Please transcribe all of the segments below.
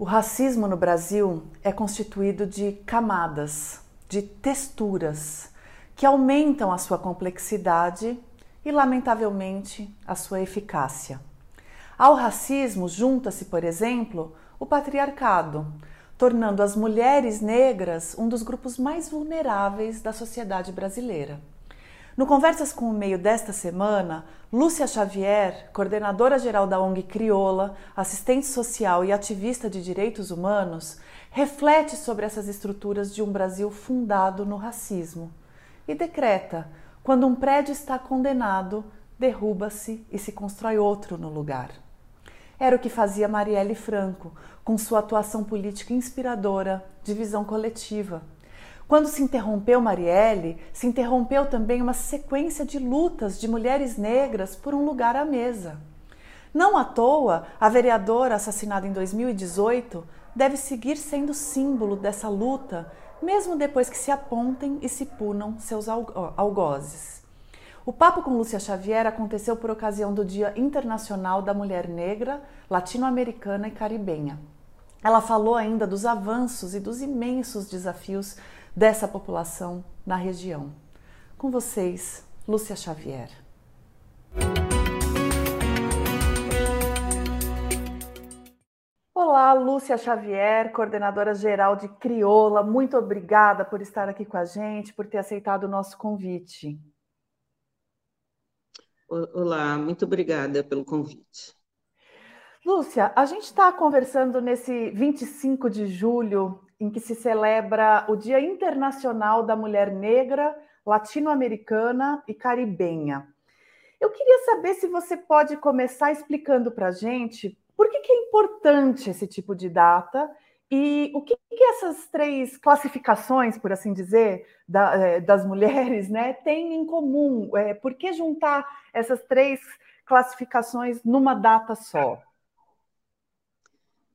O racismo no Brasil é constituído de camadas, de texturas, que aumentam a sua complexidade e, lamentavelmente, a sua eficácia. Ao racismo junta-se, por exemplo, o patriarcado, tornando as mulheres negras um dos grupos mais vulneráveis da sociedade brasileira. No Conversas com o Meio desta semana, Lúcia Xavier, coordenadora geral da ONG Crioula, assistente social e ativista de direitos humanos, reflete sobre essas estruturas de um Brasil fundado no racismo e decreta: quando um prédio está condenado, derruba-se e se constrói outro no lugar. Era o que fazia Marielle Franco, com sua atuação política inspiradora, de visão coletiva quando se interrompeu Marielle, se interrompeu também uma sequência de lutas de mulheres negras por um lugar à mesa. Não à toa, a vereadora assassinada em 2018 deve seguir sendo símbolo dessa luta, mesmo depois que se apontem e se punam seus algozes. O papo com Lúcia Xavier aconteceu por ocasião do Dia Internacional da Mulher Negra, Latino-Americana e Caribenha. Ela falou ainda dos avanços e dos imensos desafios dessa população na região. Com vocês, Lúcia Xavier. Olá, Lúcia Xavier, coordenadora geral de Crioula. Muito obrigada por estar aqui com a gente, por ter aceitado o nosso convite. Olá, muito obrigada pelo convite. Lúcia, a gente está conversando nesse 25 de julho em que se celebra o Dia Internacional da Mulher Negra, Latino-Americana e Caribenha. Eu queria saber se você pode começar explicando para a gente por que, que, é importante esse tipo de data e o que, que essas três classificações, por assim dizer, da, é, das mulheres, né, têm em comum? É, por que juntar essas três classificações numa data só?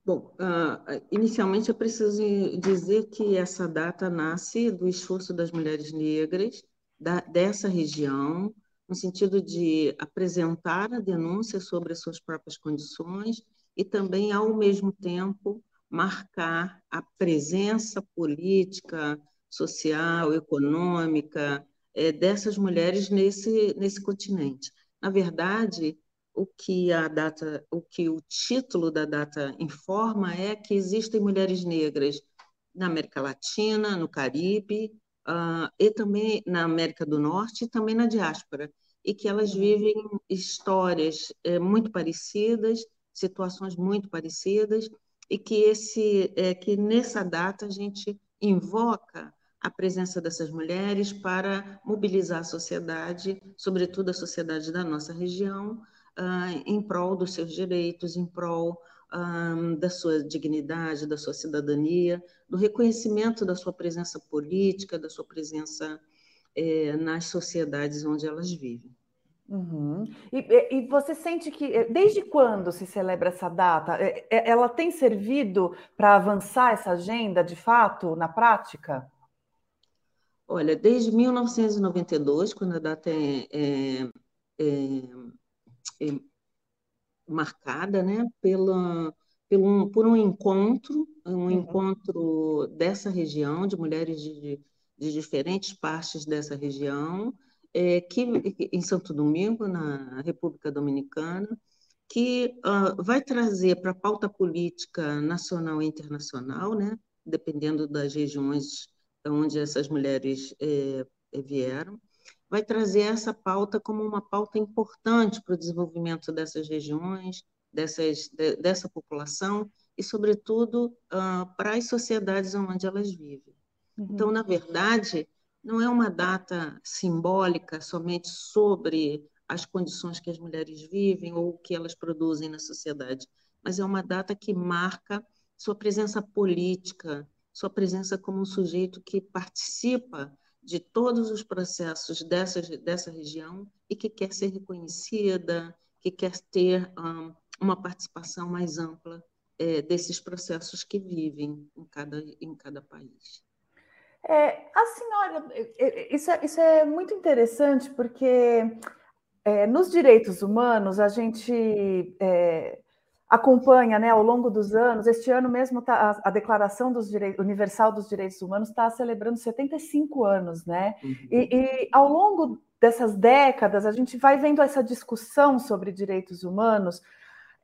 Bom, uh, inicialmente eu preciso dizer que essa data nasce do esforço das mulheres negras da, dessa região, no sentido de apresentar a denúncia sobre as suas próprias condições e também, ao mesmo tempo, marcar a presença política, social, econômica é, dessas mulheres nesse, nesse continente. Na verdade, o que a data, o que o título da data informa é que existem mulheres negras na América Latina, no Caribe, uh, e também na América do Norte e também na diáspora, e que elas vivem histórias é, muito parecidas, situações muito parecidas, e que esse é, que nessa data a gente invoca a presença dessas mulheres para mobilizar a sociedade, sobretudo a sociedade da nossa região, uh, em prol dos seus direitos, em prol um, da sua dignidade, da sua cidadania, do reconhecimento da sua presença política, da sua presença é, nas sociedades onde elas vivem. Uhum. E, e, você sente que eh, desde quando se celebra essa data? Eh, ela tem servido para avançar essa agenda de fato na prática? Olha, desde 1992, quando a data é, é, é é, marcada né, pela, pelo, por um encontro, um uhum. encontro dessa região, de mulheres de, de diferentes partes dessa região, é, que em Santo Domingo, na República Dominicana, que uh, vai trazer para a pauta política nacional e internacional, né, dependendo das regiões onde essas mulheres é, vieram, vai trazer essa pauta como uma pauta importante para o desenvolvimento dessas regiões, dessas, de, dessa população e, sobretudo, uh, para as sociedades onde elas vivem. Uhum. Então, na verdade, não é uma data simbólica somente sobre as condições que as mulheres vivem ou o que elas produzem na sociedade, mas é uma data que marca sua presença política, sua presença como um sujeito que participa de todos os processos dessa, dessa região e que quer ser reconhecida, que quer ter um, uma participação mais ampla é, desses processos que vivem em cada, em cada país. É, a senhora, é, é, isso é, isso é muito interessante porque é, nos direitos humanos a gente é, acompanha, né, ao longo dos anos, este ano mesmo tá, a, a Declaração dos Direitos, Universal dos Direitos Humanos está celebrando 75 anos, né? Uhum. E, e ao longo dessas décadas, a gente vai vendo essa discussão sobre direitos humanos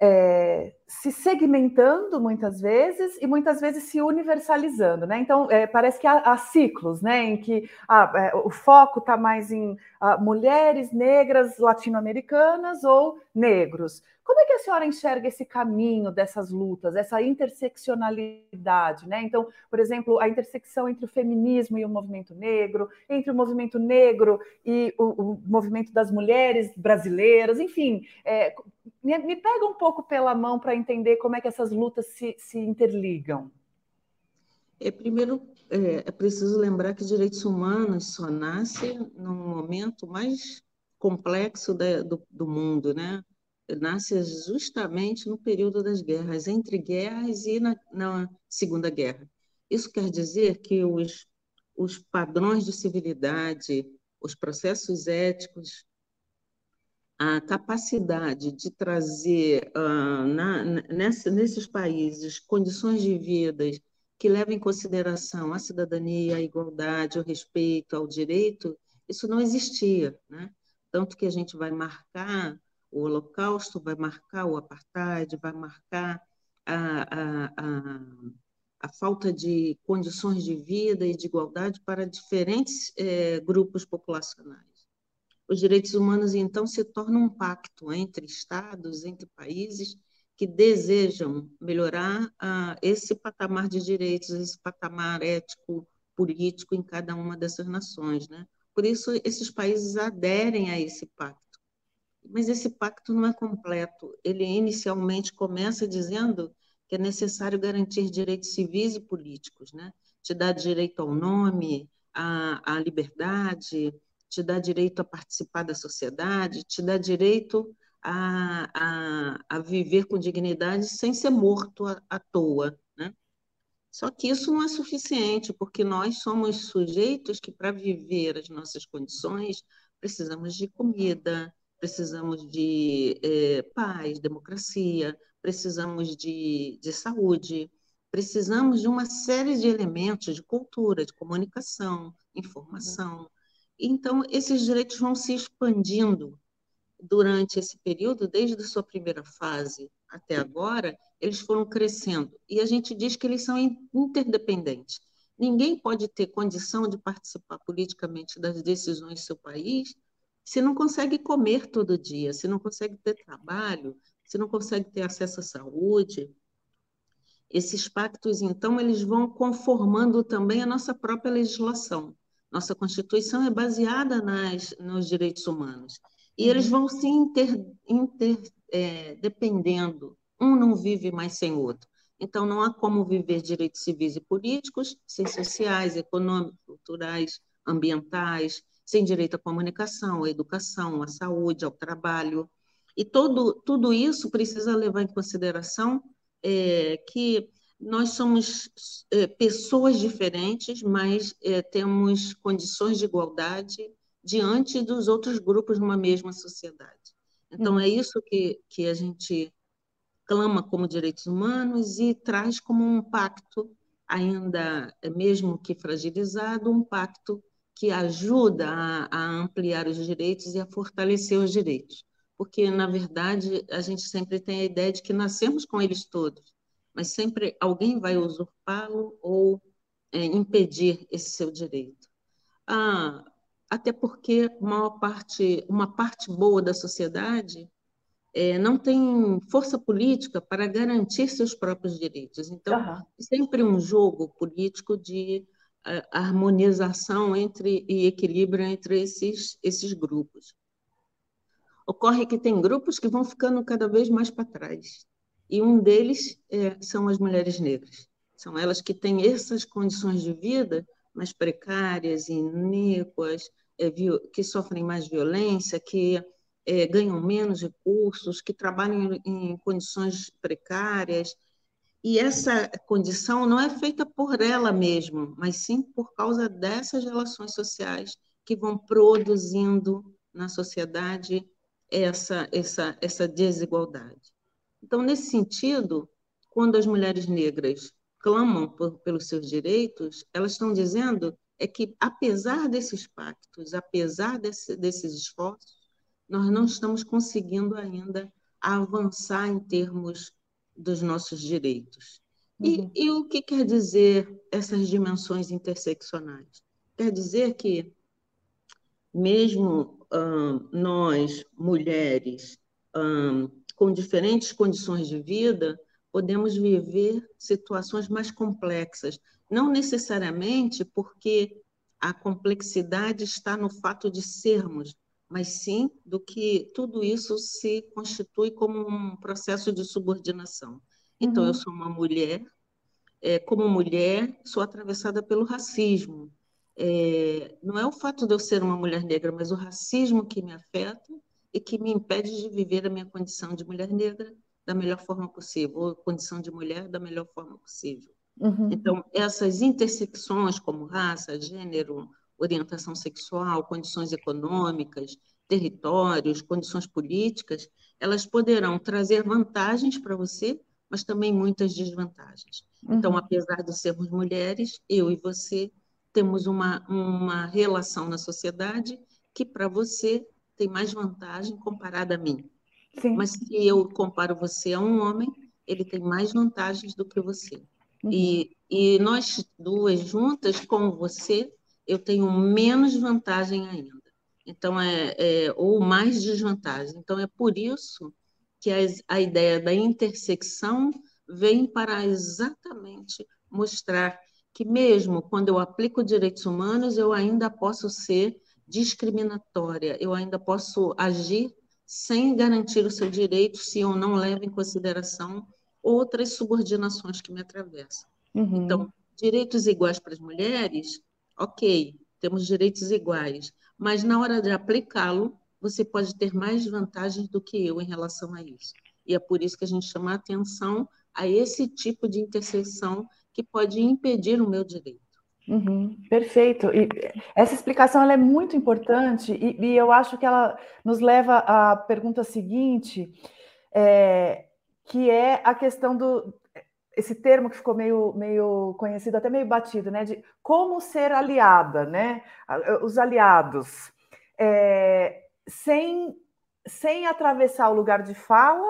é, se segmentando muitas vezes e muitas vezes se universalizando, né? Então é, parece que há, há, ciclos, né? Em que ah, é, o foco está mais em ah, mulheres negras latino-americanas ou negros. Como é que a senhora enxerga esse caminho dessas lutas, essa interseccionalidade, né? Então, por exemplo, a intersecção entre o feminismo e o movimento negro, entre o movimento negro e o, o movimento das mulheres brasileiras, enfim, é, me, me, pega um pouco pela mão para entender como é que essas lutas se, se interligam. É, primeiro, é, é preciso lembrar que direitos humanos só nascem num momento mais complexo da, do, do mundo, né? nasce justamente no período das guerras, entre guerras e na, na Segunda Guerra. Isso quer dizer que os, os padrões de civilidade, os processos éticos, a capacidade de trazer uh, na, nessa, nesses países condições de vida que levem em consideração a cidadania, a igualdade, o respeito ao direito, isso não existia. Né? Tanto que a gente vai marcar o Holocausto, vai marcar o apartheid, vai marcar a, a, a, a falta de condições de vida e de igualdade para diferentes é, grupos populacionais. Os direitos humanos, então, se tornam um pacto entre Estados, entre países que desejam melhorar ah, esse patamar de direitos, esse patamar ético, político em cada uma dessas nações. Né? Por isso, esses países aderem a esse pacto mas esse pacto não é completo. Ele inicialmente começa dizendo que é necessário garantir direitos civis e políticos, né? Te dá direito ao nome, à, à liberdade, te dá direito a participar da sociedade, te dá direito a, a, a viver com dignidade sem ser morto à, à toa, né? Só que isso não é suficiente, porque nós somos sujeitos que, para viver as nossas condições, precisamos de comida, precisamos de é, paz, democracia, precisamos de, de saúde, precisamos de uma série de elementos de cultura, de comunicação, informação. Então, esses direitos vão se expandindo durante esse período, desde sua primeira fase até agora, eles foram crescendo. E a gente diz que eles são interdependentes. Ninguém pode ter condição de participar politicamente das decisões do seu país se não consegue comer todo dia, se não consegue ter trabalho, se não consegue ter acesso à saúde, esses pactos, então, eles vão conformando também a nossa própria legislação. Nossa Constituição é baseada nas, nos direitos humanos. E uhum. eles vão se interdependendo. É, um não vive mais sem o outro. Então, não há como viver direitos civis e políticos sem sociais, econômicos, culturais, ambientais, sem direito à comunicação, à educação, à saúde, ao trabalho. E todo, tudo isso precisa levar em consideração é, que nós somos é, pessoas diferentes, mas é, temos condições de igualdade diante dos outros grupos numa mesma sociedade. Então, é isso que, que a gente clama como direitos humanos e traz como um pacto, ainda mesmo que fragilizado, um pacto que ajuda a, a ampliar os direitos e a fortalecer os direitos. Porque, na verdade, a gente sempre tem a ideia de que nascemos com eles todos, mas sempre alguém vai usurpá-lo ou é, impedir esse seu direito. Ah, até porque uma parte, uma parte boa da sociedade é, não tem força política para garantir seus próprios direitos. Então, uhum. sempre um jogo político de a harmonização entre e equilíbrio entre esses, esses grupos. Ocorre que tem grupos que vão ficando cada vez mais para trás, e um deles é, são as mulheres negras. São elas que têm essas condições de vida mais precárias, iníquas, é, que sofrem mais violência, que é, ganham menos recursos, que trabalham em condições precárias, e essa condição não é feita por ela mesma, mas sim por causa dessas relações sociais que vão produzindo na sociedade essa, essa, essa desigualdade. Então, nesse sentido, quando as mulheres negras clamam por, pelos seus direitos, elas estão dizendo é que, apesar desses pactos, apesar desse, desses esforços, nós não estamos conseguindo ainda avançar em termos dos nossos direitos. E, uhum. e o que quer dizer essas dimensões interseccionais? Quer dizer que, mesmo hum, nós, mulheres, hum, com diferentes condições de vida, podemos viver situações mais complexas, não necessariamente porque a complexidade está no fato de sermos, mas sim do que tudo isso se constitui como um processo de subordinação. Então, uhum. eu sou uma mulher, é, como mulher, sou atravessada pelo racismo. É, não é o fato de eu ser uma mulher negra, mas o racismo que me afeta e que me impede de viver a minha condição de mulher negra da melhor forma possível, ou condição de mulher da melhor forma possível. Uhum. Então, essas intersecções como raça, gênero, orientação sexual, condições econômicas, territórios, condições políticas, elas poderão trazer vantagens para você, mas também muitas desvantagens. Então, uhum. Então, apesar de sermos mulheres, eu e você temos uma, uma relação na sociedade que para você tem mais vantagem comparada a mim. Sim. Mas se eu comparo você a um homem, ele tem mais vantagens do que você. Uhum. E, e nós duas juntas, com você, eu tenho menos vantagem ainda. Então, é, é ou mais desvantagem. Então, é por isso que a, a ideia da intersecção vem para exatamente mostrar que mesmo quando eu aplico direitos humanos, eu ainda posso ser discriminatória, eu ainda posso agir sem garantir o seu direito se eu não levo em consideração outras subordinações que me atravessam. Uhum. Então, direitos iguais para as mulheres, ok, temos direitos iguais, mas na hora de aplicá-lo, você pode ter mais vantagens do que eu em relação a isso. E é por isso que a gente chama a atenção a esse tipo de interseção que pode impedir o meu direito. Uhum, perfeito. E essa explicação é muito importante e, e, eu acho que ela nos leva à pergunta seguinte, é, que é a questão do esse termo que ficou meio, meio conhecido, até meio batido, né? De como ser aliada, né? Os aliados, é, sem, sem atravessar o lugar de fala,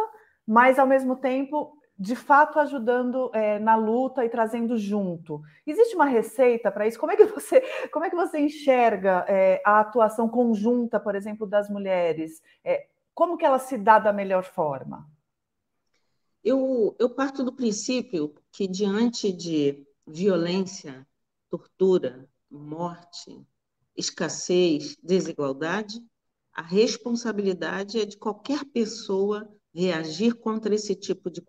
mas ao mesmo tempo de fato ajudando é, na luta e trazendo junto. Existe uma receita para isso? Como é que você, como é que você enxerga é, a atuação conjunta, por exemplo, das mulheres? É, como que ela se dá da melhor forma? Eu, eu parto do princípio que diante de violência, tortura, morte, escassez, desigualdade, a responsabilidade é de qualquer pessoa reagir contra esse tipo de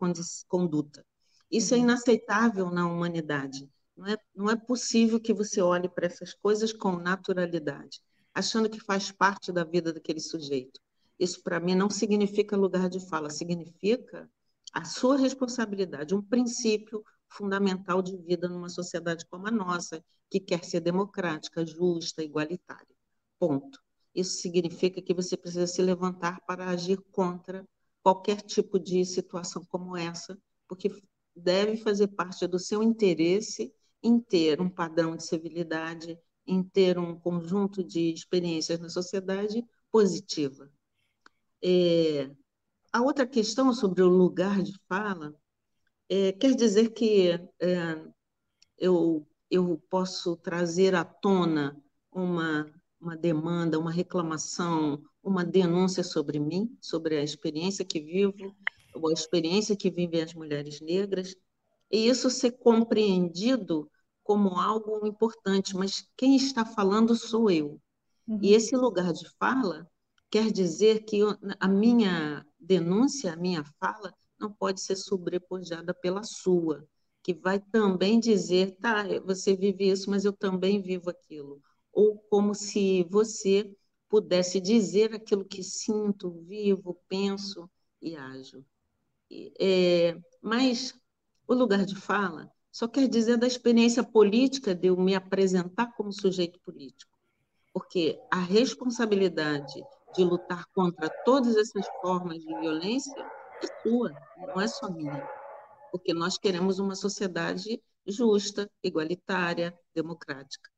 conduta. Isso é uhum. inaceitável na humanidade. Não é, não é possível que você olhe para essas coisas com naturalidade, achando que faz parte da vida daquele sujeito. Isso, para mim, não significa lugar de fala, significa a sua responsabilidade, um princípio fundamental de vida numa sociedade como a nossa, que quer ser democrática, justa, igualitária. Ponto. Isso significa que você precisa se levantar para agir contra qualquer tipo de situação como essa, porque deve fazer parte do seu interesse em ter um padrão de civilidade, em ter um conjunto de experiências na sociedade positiva. É, a outra questão sobre o lugar de fala é, quer dizer que é, eu, eu posso trazer à tona uma, uma demanda, uma reclamação, uma denúncia sobre mim, sobre a experiência que vivo, a experiência que vivem as mulheres negras, e isso ser compreendido como algo importante, mas quem está falando sou eu. Uhum. E esse lugar de fala quer dizer que a minha denúncia, a minha fala, não pode ser sobrepujada pela sua, que vai também dizer, tá, você vive isso, mas eu também vivo aquilo. Ou como se você pudesse dizer aquilo que sinto, vivo, penso e ajo. É, mas o lugar de fala só quer dizer da experiência política de eu me apresentar como sujeito político, porque a responsabilidade de lutar contra todas essas formas de violência é sua, não é só minha. Porque nós queremos uma sociedade justa, igualitária, democrática.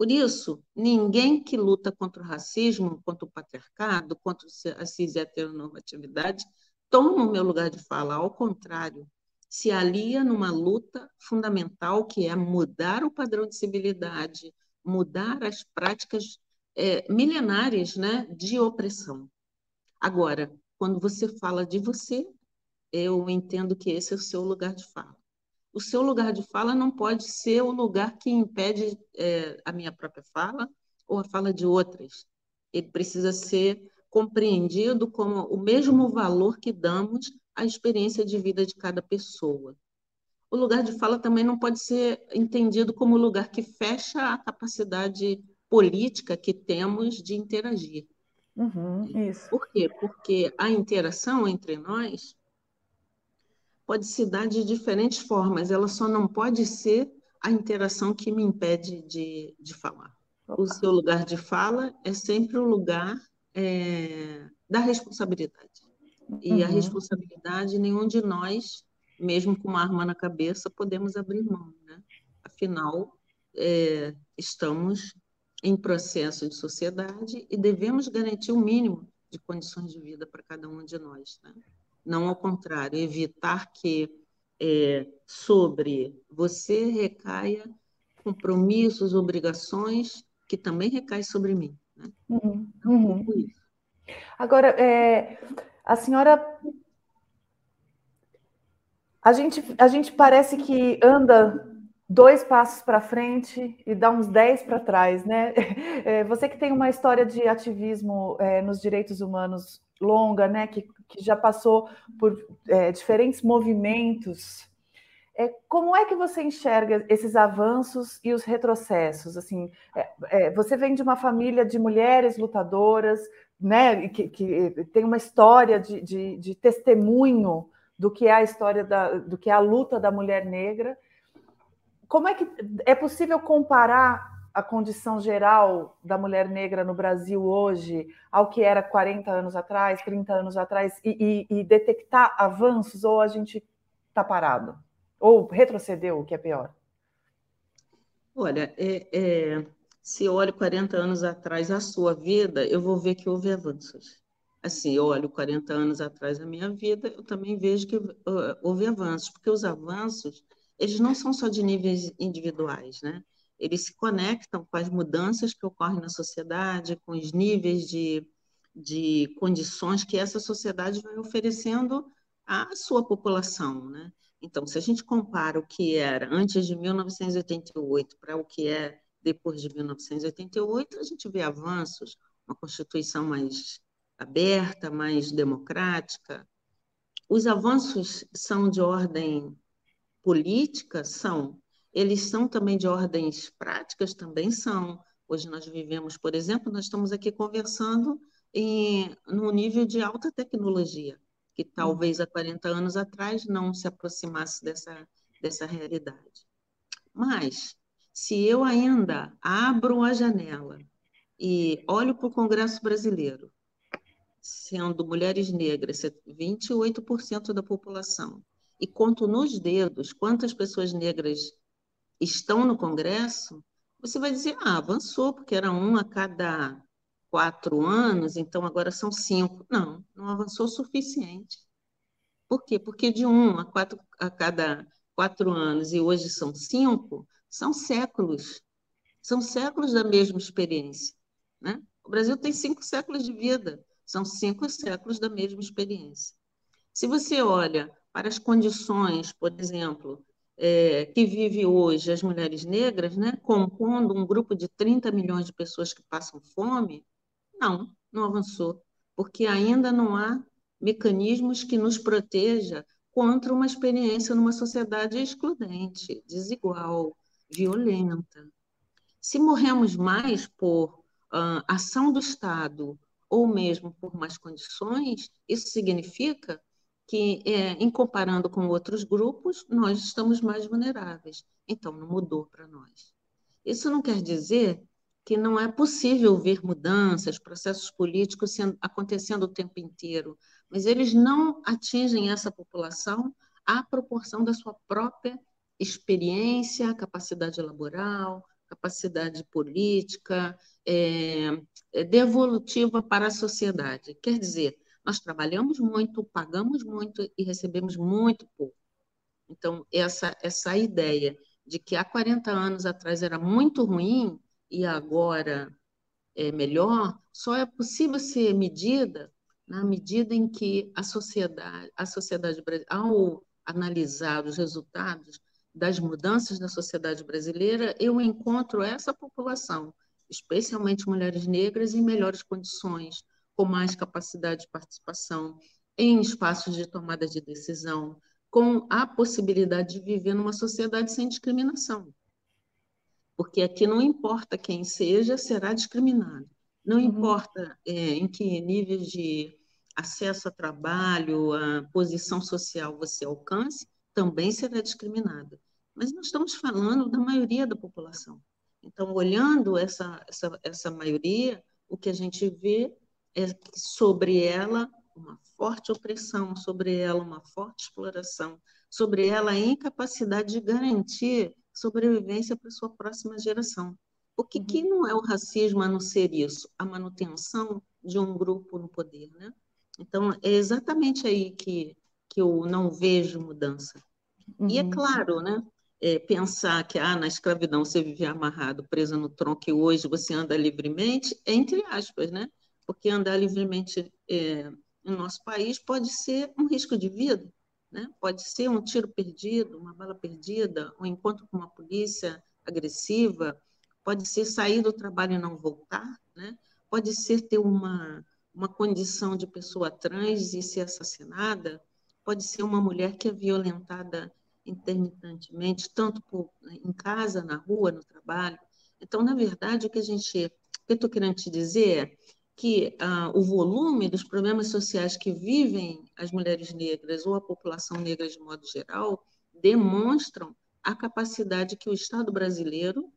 Por isso, ninguém que luta contra o racismo, contra o patriarcado, contra a cis-heteronormatividade, toma o meu lugar de fala. Ao contrário, se alia numa luta fundamental que é mudar o padrão de civilidade, mudar as práticas é, milenares né, de opressão. Agora, quando você fala de você, eu entendo que esse é o seu lugar de fala o seu lugar de fala não pode ser o lugar que impede é, a minha própria fala ou a fala de outras. Ele precisa ser compreendido como o mesmo valor que damos à experiência de vida de cada pessoa. O lugar de fala também não pode ser entendido como o lugar que fecha a capacidade política que temos de interagir. Uhum. Por quê? Porque a interação entre nós pode se dar de diferentes formas, ela só não pode ser a interação que me impede de, de falar. Opa. O seu lugar de fala é sempre o lugar é, da responsabilidade. E uhum. a responsabilidade, nenhum de nós, mesmo com uma arma na cabeça, podemos abrir mão. Né? Afinal, é, estamos em processo de sociedade e devemos garantir o mínimo de condições de vida para cada um de nós. Né? Não ao contrário, evitar que é, sobre você recaia compromissos, obrigações que também recaem sobre mim. Né? Uhum, uhum. Agora, é, a senhora. A gente, a gente parece que anda dois passos para frente e dá uns dez para trás, né? É, você que tem uma história de ativismo é, nos direitos humanos longa, né? Que, que já passou por é, diferentes movimentos. É, como é que você enxerga esses avanços e os retrocessos? Assim, é, é, você vem de uma família de mulheres lutadoras, né? Que, que tem uma história de, de, de testemunho do que é a história da, do que é a luta da mulher negra como é que é possível comparar a condição geral da mulher negra no Brasil hoje ao que era 40 anos atrás, 30 anos atrás, e, e, e detectar avanços, ou a gente está parado? Ou retrocedeu, o que é pior? Olha, é, é, se eu olho 40 anos atrás a sua vida, eu vou ver que houve avanços. Assim, eu olho 40 anos atrás a minha vida, eu também vejo que uh, houve avanços, porque os avanços eles não são só de níveis individuais, né? Eles se conectam com as mudanças que ocorrem na sociedade, com os níveis de, de condições que essa sociedade vai oferecendo à sua população, né? Então, se a gente compara o que era antes de 1988 para o que é depois de 1988, a gente vê avanços, uma Constituição mais aberta, mais democrática. Os avanços são de ordem política são, eles são também de ordens práticas, também são. Hoje nós vivemos, por exemplo, nós estamos aqui conversando em, num nível de alta tecnologia, que talvez há 40 anos atrás não se aproximasse dessa, dessa realidade. Mas, se eu ainda abro a janela e olho para o Congresso Brasileiro, sendo mulheres negras 28% da população, e conto nos dedos quantas pessoas negras estão no Congresso, você vai dizer, ah, avançou, porque era um a cada quatro anos, então agora são cinco. Não, não avançou o suficiente. Por quê? Porque de um a, quatro, a cada quatro anos e hoje são cinco, são séculos. São séculos da mesma experiência. Né? O Brasil tem cinco séculos de vida, são cinco séculos da mesma experiência. Se você olha para as condições, por exemplo, é, que vive hoje as mulheres negras, né, compondo um grupo de 30 milhões de pessoas que passam fome, não, não avançou, porque ainda não há mecanismos que nos proteja contra uma experiência numa sociedade excludente, desigual, violenta. Se morremos mais por uh, ação do Estado ou mesmo por más condições, isso significa que, é, em comparando com outros grupos, nós estamos mais vulneráveis. Então, não mudou para nós. Isso não quer dizer que não é possível ver mudanças, processos políticos sendo, acontecendo o tempo inteiro, mas eles não atingem essa população à proporção da sua própria experiência, capacidade laboral, capacidade política, é, é, devolutiva para a sociedade. Quer dizer, nós trabalhamos muito, pagamos muito e recebemos muito pouco. Então, essa, essa ideia de que há 40 anos atrás era muito ruim e agora é melhor, só é possível ser medida na medida em que a sociedade, a sociedade ao analisar os resultados das mudanças na sociedade brasileira, eu encontro essa população, especialmente mulheres negras, em melhores condições, com mais capacidade de participação em espaços de tomada de decisão, com a possibilidade de viver numa sociedade sem discriminação. Porque aqui não importa quem seja, será discriminado. Não uhum. importa é, em que níveis de acesso a trabalho, a posição social você alcance, também será discriminado. Mas nós estamos falando da maioria da população. Então, olhando essa, essa, essa maioria, o que a gente vê é sobre ela uma forte opressão, sobre ela uma forte exploração, sobre ela a incapacidade de garantir sobrevivência para sua próxima geração. O que, que não é o racismo a não ser isso? A manutenção de um grupo no poder, né? Então, é exatamente aí que, que eu não vejo mudança. Uhum. E é uhum. claro, né? É, pensar que ah, na escravidão você vivia amarrado, preso no tronco, e hoje você anda livremente, é entre aspas, né? Porque andar livremente é, no nosso país pode ser um risco de vida, né? pode ser um tiro perdido, uma bala perdida, um encontro com uma polícia agressiva, pode ser sair do trabalho e não voltar, né? pode ser ter uma, uma condição de pessoa trans e ser assassinada, pode ser uma mulher que é violentada intermitentemente, tanto por, em casa, na rua, no trabalho. Então, na verdade, o que a gente, o que eu estou querendo te dizer é que ah, o volume dos problemas sociais que vivem as mulheres negras ou a população negra de modo geral demonstram a capacidade que o Estado brasileiro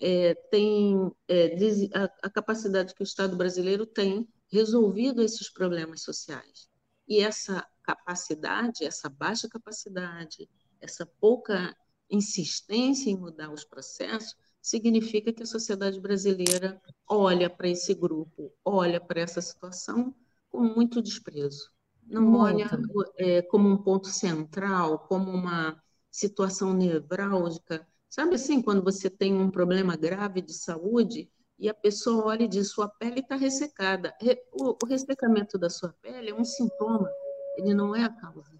é, tem, é, a, a capacidade que o Estado brasileiro tem resolvido esses problemas sociais. E essa capacidade, essa baixa capacidade, essa pouca insistência em mudar os processos, significa que a sociedade brasileira olha para esse grupo, olha para essa situação com muito desprezo. Não muito. olha é, como um ponto central, como uma situação nevrálgica. Sabe assim, quando você tem um problema grave de saúde e a pessoa olha e diz: sua pele está ressecada. O, o ressecamento da sua pele é um sintoma, ele não é a causa.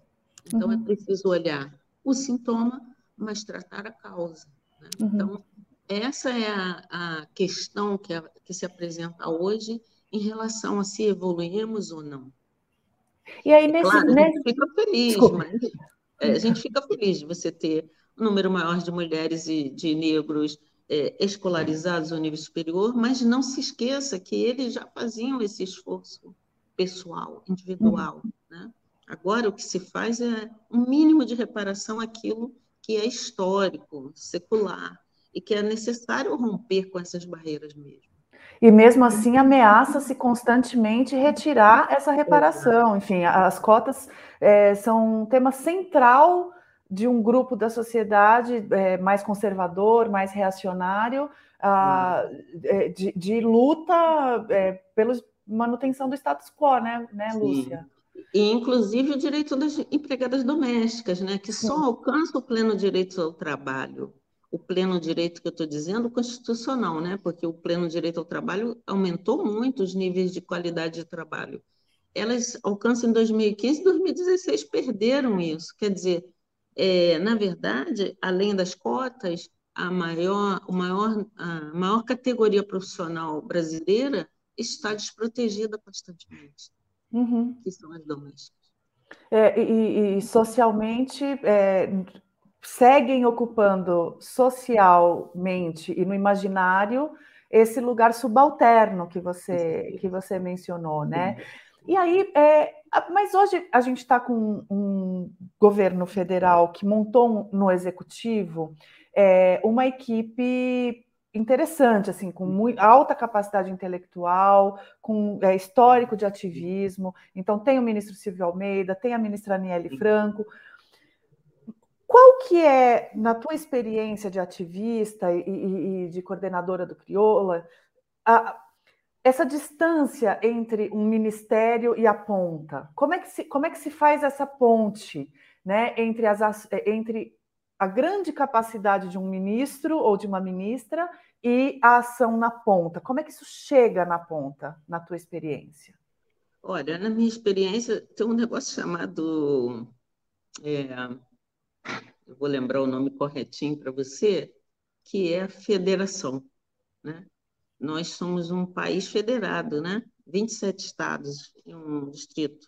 Então, é uhum. é preciso olhar o sintoma, mas tratar a causa. Né? Uhum. Então, essa é a, a questão que, a, que se apresenta hoje em relação a se evoluímos ou não. E aí, nesse. Claro, nesse... a gente fica feliz, mas é, a gente fica feliz de você ter um número maior de mulheres e de negros é, escolarizados ao nível superior, mas não se esqueça que eles já faziam esse esforço pessoal, individual. Uhum. Né? Agora, o que se faz é um mínimo de reparação àquilo que é histórico, secular, e que é necessário romper com essas barreiras mesmo. E mesmo assim ameaça-se constantemente retirar essa reparação. Enfim, as cotas é, são um tema central de um grupo da sociedade é, mais conservador, mais reacionário, ah, é, de, de, luta é, pela manutenção do status quo, né, né Lúcia? Sim. E, inclusive, o direito das empregadas domésticas, né, que só alcança o pleno direito ao trabalho o pleno direito que eu estou dizendo, constitucional, né? porque o pleno direito ao trabalho aumentou muito os níveis de qualidade de trabalho. Elas alcançam em 2015 e 2016 perderam isso. Quer dizer, é, na verdade, além das cotas, a maior, o maior, a maior categoria profissional brasileira está desprotegida constantemente, uhum. que são as domésticas. É, e, e, socialmente, é, seguem ocupando socialmente e no imaginário esse lugar subalterno que você que você mencionou, né? E aí, é, mas hoje a gente está com um governo federal que montou no executivo é, uma equipe interessante, assim, com muito, alta capacidade intelectual, com é, histórico de ativismo. Então, tem o ministro Silvio Almeida, tem a ministra Aniele Franco. Qual que é, na tua experiência de ativista e, e, e de coordenadora do Crioula, a, essa distância entre um ministério e a ponta? Como é que se, como é que se faz essa ponte né, entre, as, entre a grande capacidade de um ministro ou de uma ministra e a ação na ponta. Como é que isso chega na ponta, na tua experiência? Olha, na minha experiência, tem um negócio chamado. É, eu vou lembrar o nome corretinho para você, que é a federação. Né? Nós somos um país federado, né? 27 estados e um distrito,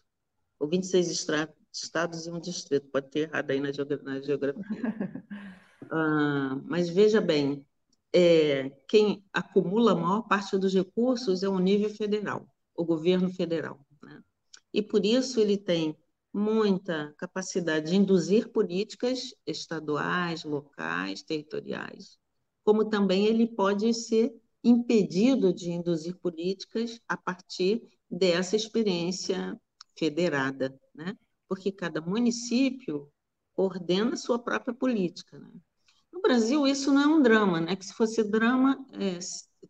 ou 26 estados e um distrito, pode ter errado aí na, geografia. ah, mas veja bem, é, quem acumula a maior parte dos recursos é o nível federal, o governo federal. Né? E por isso ele tem muita capacidade de induzir políticas estaduais, locais, territoriais, como também ele pode ser impedido de induzir políticas a partir dessa experiência federada, né? porque cada município ordena sua própria política. Né? No Brasil, isso não é um drama, né? que se fosse drama, é,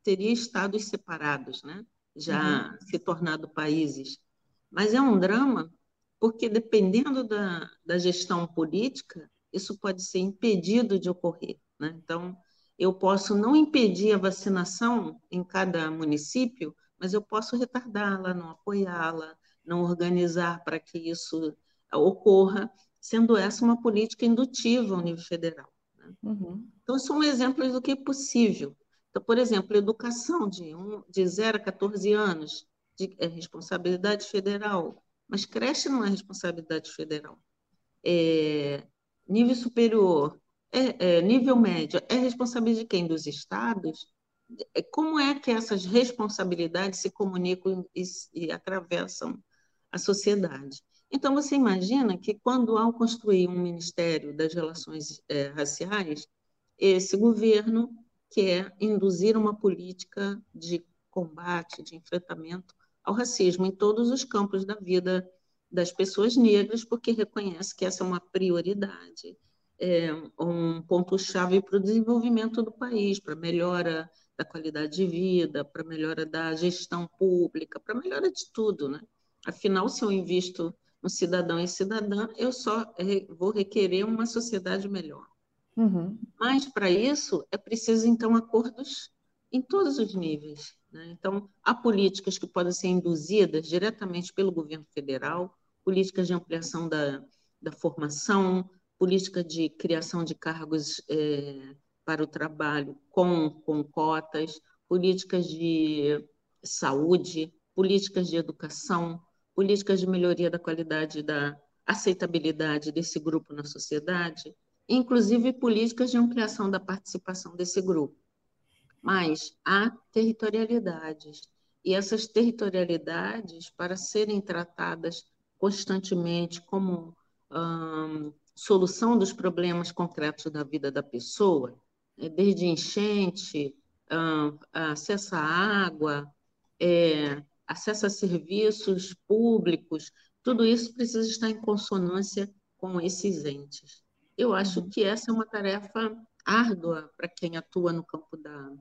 teria estados separados, né? já uhum. se tornado países. Mas é um drama porque, dependendo da, da gestão política, isso pode ser impedido de ocorrer. Né? Então, eu posso não impedir a vacinação em cada município, mas eu posso retardá-la, não apoiá-la, não organizar para que isso ocorra, sendo essa uma política indutiva ao nível federal. Né? Uhum. Então, são exemplos do que é possível. Então, por exemplo, educação de, um, de 0 a 14 anos, de, é responsabilidade federal, mas creche não é responsabilidade federal. É, nível superior, é, é, nível médio, é responsabilidade de quem? Dos estados? É, como é que essas responsabilidades se comunicam e, e atravessam a sociedade? Então, você imagina que quando, ao construir um Ministério das Relações é, Raciais, esse governo quer induzir uma política de combate, de enfrentamento ao racismo em todos os campos da vida das pessoas negras, porque reconhece que essa é uma prioridade, é um ponto-chave para o desenvolvimento do país, para a melhora da qualidade de vida, para a melhora da gestão pública, para a melhora de tudo. Né? Afinal, se eu invisto um cidadão e cidadã, eu só vou requerer uma sociedade melhor. Uhum. Mas, para isso, é preciso, então, acordos em todos os níveis. Né? Então, há políticas que podem ser induzidas diretamente pelo governo federal, políticas de ampliação da, da formação, política de criação de cargos é, para o trabalho com, com cotas, políticas de saúde, políticas de educação, políticas de melhoria da qualidade da aceitabilidade desse grupo na sociedade, inclusive políticas de ampliação da participação desse grupo. Mas há territorialidades, e essas territorialidades, para serem tratadas constantemente como hum, solução dos problemas concretos da vida da pessoa, né, desde enchente, hum, acesso à água, é, acesso a serviços públicos, tudo isso precisa estar em consonância com esses entes. Eu acho uhum. que essa é uma tarefa árdua para quem atua no campo da,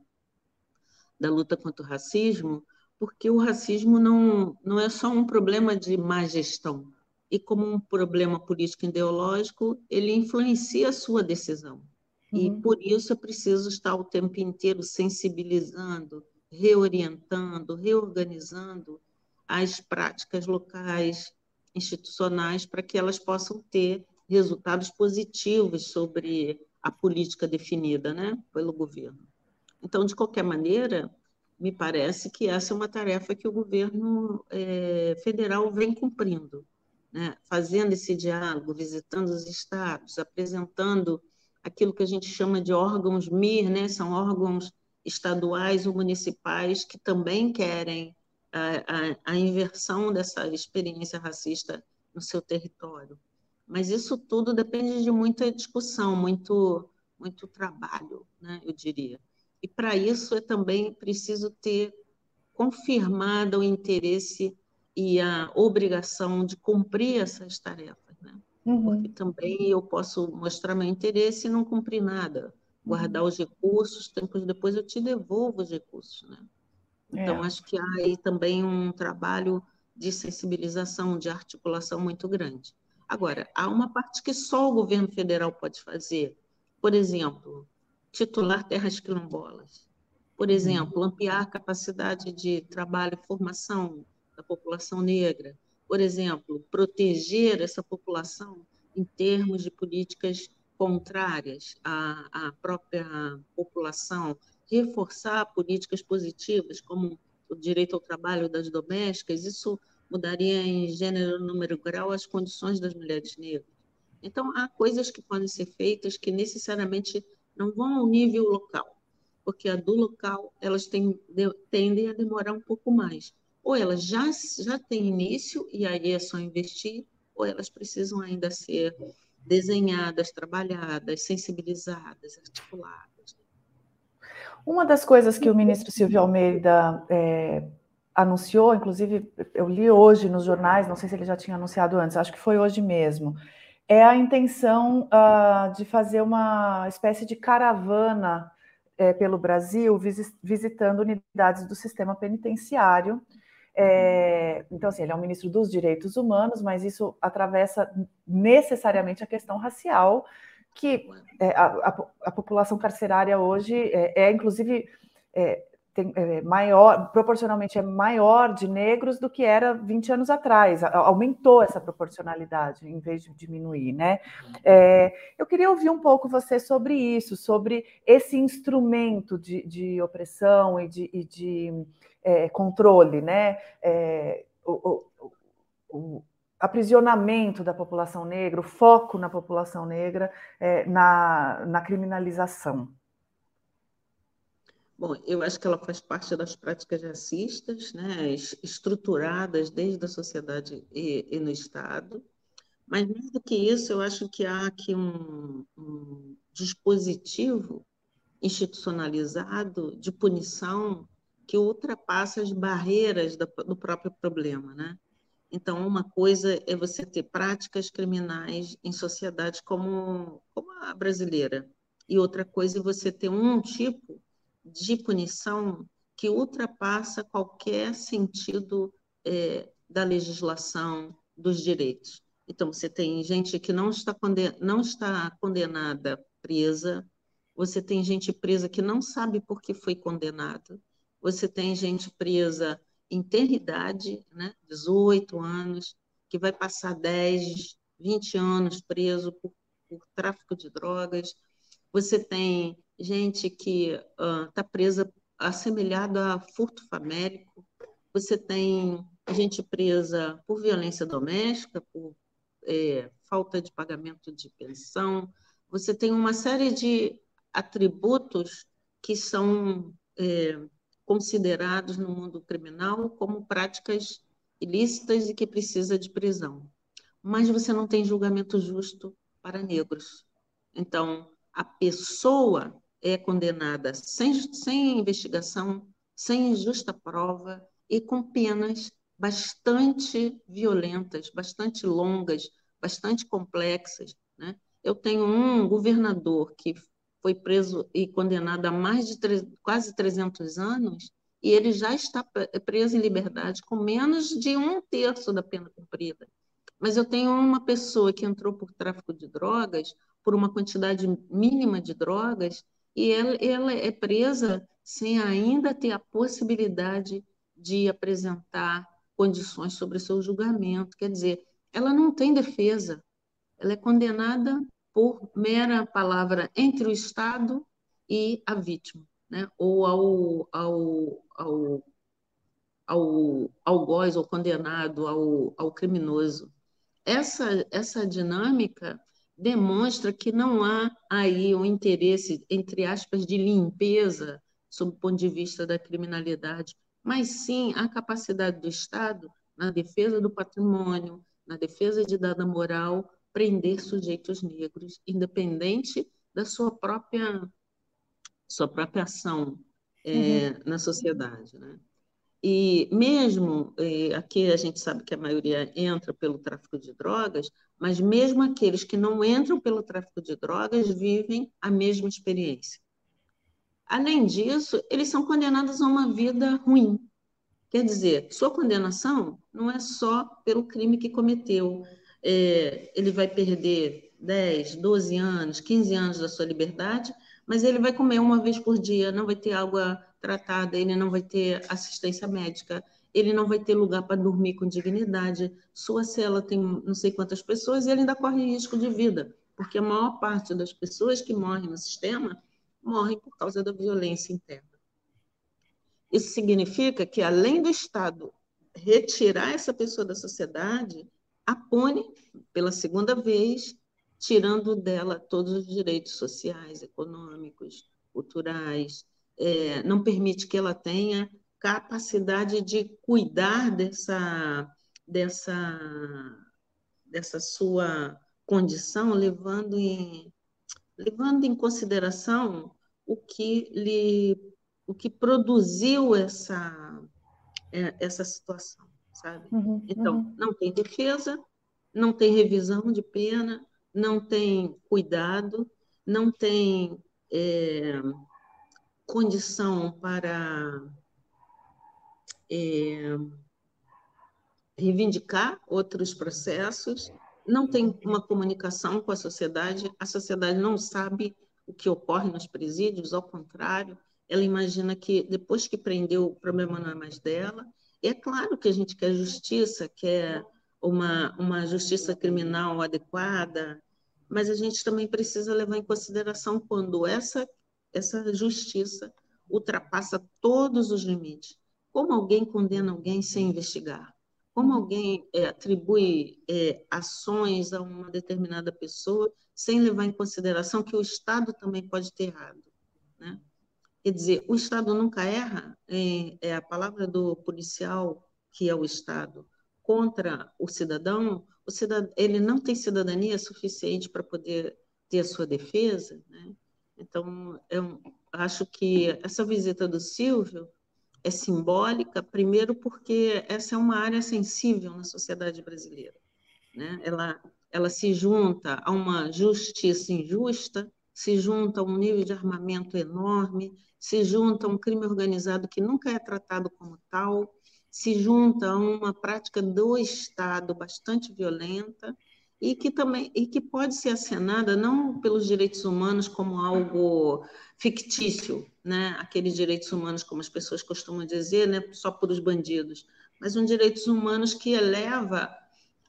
da luta contra o racismo, porque o racismo não, não é só um problema de má gestão, e como um problema político ideológico, ele influencia a sua decisão. Uhum. E por isso é preciso estar o tempo inteiro sensibilizando, reorientando, reorganizando as práticas locais, institucionais, para que elas possam ter resultados positivos sobre a política definida né, pelo governo. Então, de qualquer maneira, me parece que essa é uma tarefa que o governo é, federal vem cumprindo, né, fazendo esse diálogo, visitando os estados, apresentando aquilo que a gente chama de órgãos MIR, né, são órgãos estaduais ou municipais que também querem a, a, a inversão dessa experiência racista no seu território. Mas isso tudo depende de muita discussão, muito, muito trabalho, né, eu diria. E para isso é também preciso ter confirmado o interesse e a obrigação de cumprir essas tarefas, né? Uhum. Porque também eu posso mostrar meu interesse e não cumprir nada, guardar os recursos, tempos depois eu te devolvo os recursos, né? Então, é. acho que há aí também um trabalho de sensibilização, de articulação muito grande. Agora, há uma parte que só o governo federal pode fazer. Por exemplo, titular terras quilombolas. Por uhum. exemplo, ampliar a capacidade de trabalho e formação da população negra. Por exemplo, proteger essa população em termos de políticas contrárias à, à própria população, reforçar políticas positivas, como o direito ao trabalho das domésticas, isso mudaria em gênero, número, grau as condições das mulheres negras. Então, há coisas que podem ser feitas que necessariamente não vão ao nível local, porque a do local elas têm, tendem a demorar um pouco mais. Ou elas já, já têm início e aí é só investir, ou elas precisam ainda ser desenhadas, trabalhadas, sensibilizadas, articuladas. Uma das coisas que o ministro Silvio Almeida é, anunciou, inclusive eu li hoje nos jornais, não sei se ele já tinha anunciado antes, acho que foi hoje mesmo, é a intenção uh, de fazer uma espécie de caravana é, pelo Brasil, visitando unidades do sistema penitenciário. É, então, assim, ele é um ministro dos direitos humanos, mas isso atravessa necessariamente a questão racial, que é, a, a, a, população carcerária hoje é, é inclusive, é, tem, é, maior, proporcionalmente é maior de negros do que era 20 anos atrás. Aumentou essa proporcionalidade em vez de diminuir, né? É, eu queria ouvir um pouco você sobre isso, sobre esse instrumento de, de opressão e de, e de é, controle, né? É, o, o, o, aprisionamento da população negra, o foco na população negra, é, na, na criminalização. Bom, eu acho que ela faz parte das práticas racistas, né, estruturadas desde a sociedade e, e, no Estado. Mas, mais do que isso, eu acho que há aqui um, um dispositivo institucionalizado de punição que ultrapassa as barreiras do, próprio problema. Né? Então, uma coisa é você ter práticas criminais em sociedades como, como a brasileira, e outra coisa é você ter um tipo de punição que ultrapassa qualquer sentido é, da legislação dos direitos. Então, você tem gente que não está, conden não está condenada presa, você tem gente presa que não sabe por que foi condenada, você tem gente presa em tenridade, né, 18 anos, que vai passar 10, 20 anos preso por, por tráfico de drogas, você tem gente que está uh, presa assemelhada a furto famélico, você tem gente presa por violência doméstica, por é, falta de pagamento de pensão, você tem uma série de atributos que são é, considerados no mundo criminal como práticas ilícitas e que precisa de prisão. Mas você não tem julgamento justo para negros. Então, a pessoa é condenada sem, sem investigação, sem justa prova e com penas bastante violentas, bastante longas, bastante complexas. Né? Eu tenho um governador que foi preso e condenado a mais de quase 300 anos e ele já está preso em liberdade com menos de um terço da pena cumprida. Mas eu tenho uma pessoa que entrou por tráfico de drogas, por uma quantidade mínima de drogas, e ela, ela é presa sem ainda ter a possibilidade de apresentar condições sobre seu julgamento. Quer dizer, ela não tem defesa, ela é condenada por mera palavra entre o Estado e a vítima, né? ou ao, ao, ao, ao algoz, ao condenado, ao, ao criminoso. Essa, essa dinâmica demonstra que não há aí um interesse, entre aspas, de limpeza sob o ponto de vista da criminalidade, mas sim a capacidade do Estado na defesa do patrimônio, na defesa de dada moral, prender sujeitos negros, independente da sua própria sua própria ação é, uhum. na sociedade. Né? E mesmo, é, aqui a gente sabe que a maioria entra pelo tráfico de drogas, mas mesmo aqueles que não entram pelo tráfico de drogas vivem a mesma experiência. Além disso, eles são condenados a uma vida ruim. Quer dizer, sua condenação não é só pelo crime que cometeu. É, ele vai perder 10, 12 anos, 15 anos da sua liberdade, mas ele vai comer uma vez por dia, não vai ter água tratada, ele não vai ter assistência médica, ele não vai ter lugar para dormir com dignidade. Sua cela tem não sei quantas pessoas e ele ainda corre risco de vida, porque a maior parte das pessoas que morrem no sistema morrem por causa da violência interna. Isso significa que, além do Estado retirar essa pessoa da sociedade, a pune pela segunda vez tirando dela todos os direitos sociais, econômicos, culturais, é, não permite que ela tenha capacidade de cuidar dessa, dessa, dessa sua condição, levando em, levando em consideração o que lhe o que produziu essa é, essa situação, sabe? Uhum, então, uhum. não tem defesa, não tem revisão de pena, não tem cuidado, não tem é, condição para é, reivindicar outros processos, não tem uma comunicação com a sociedade, a sociedade não sabe o que ocorre nos presídios, ao contrário, ela imagina que depois que prendeu, o problema não é mais dela. E é claro que a gente quer justiça, quer uma, uma justiça criminal adequada, mas a gente também precisa levar em consideração quando essa, essa justiça ultrapassa todos os limites. Como alguém condena alguém sem investigar? Como alguém é, atribui é, ações a uma determinada pessoa sem levar em consideração que o Estado também pode ter errado? Né? Quer dizer, o Estado nunca erra, é, é a palavra do policial, que é o Estado, contra o cidadão, o cidadão, ele não tem cidadania suficiente para poder ter a sua defesa. Né? Então, eu acho que essa visita do Silvio é simbólica, primeiro porque essa é uma área sensível na sociedade brasileira. Né? Ela, ela se junta a uma justiça injusta, se junta a um nível de armamento enorme, se junta a um crime organizado que nunca é tratado como tal, se junta a uma prática do Estado bastante violenta e que também e que pode ser acenada não pelos direitos humanos como algo fictício, né? Aqueles direitos humanos como as pessoas costumam dizer, né? Só por os bandidos, mas um direitos humanos que eleva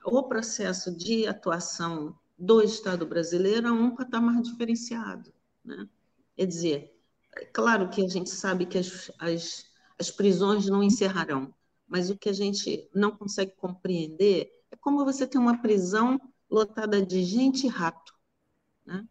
o processo de atuação do Estado brasileiro a um patamar diferenciado, né? Quer dizer, é claro que a gente sabe que as, as, as prisões não encerrarão, mas o que a gente não consegue compreender é como você tem uma prisão lotada de gente e rato, né?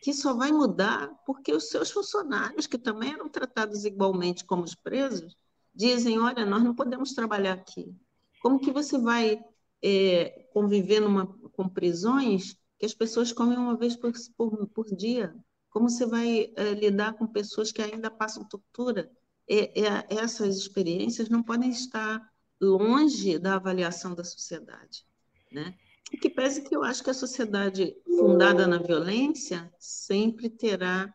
que só vai mudar porque os seus funcionários, que também eram tratados igualmente como os presos, dizem, olha, nós não podemos trabalhar aqui. Como que você vai é, conviver numa, com prisões que as pessoas comem uma vez por, por, por dia? Como você vai é, lidar com pessoas que ainda passam tortura? é, essas experiências não podem estar longe da avaliação da sociedade, né? E que pese que eu acho que a sociedade fundada na violência sempre terá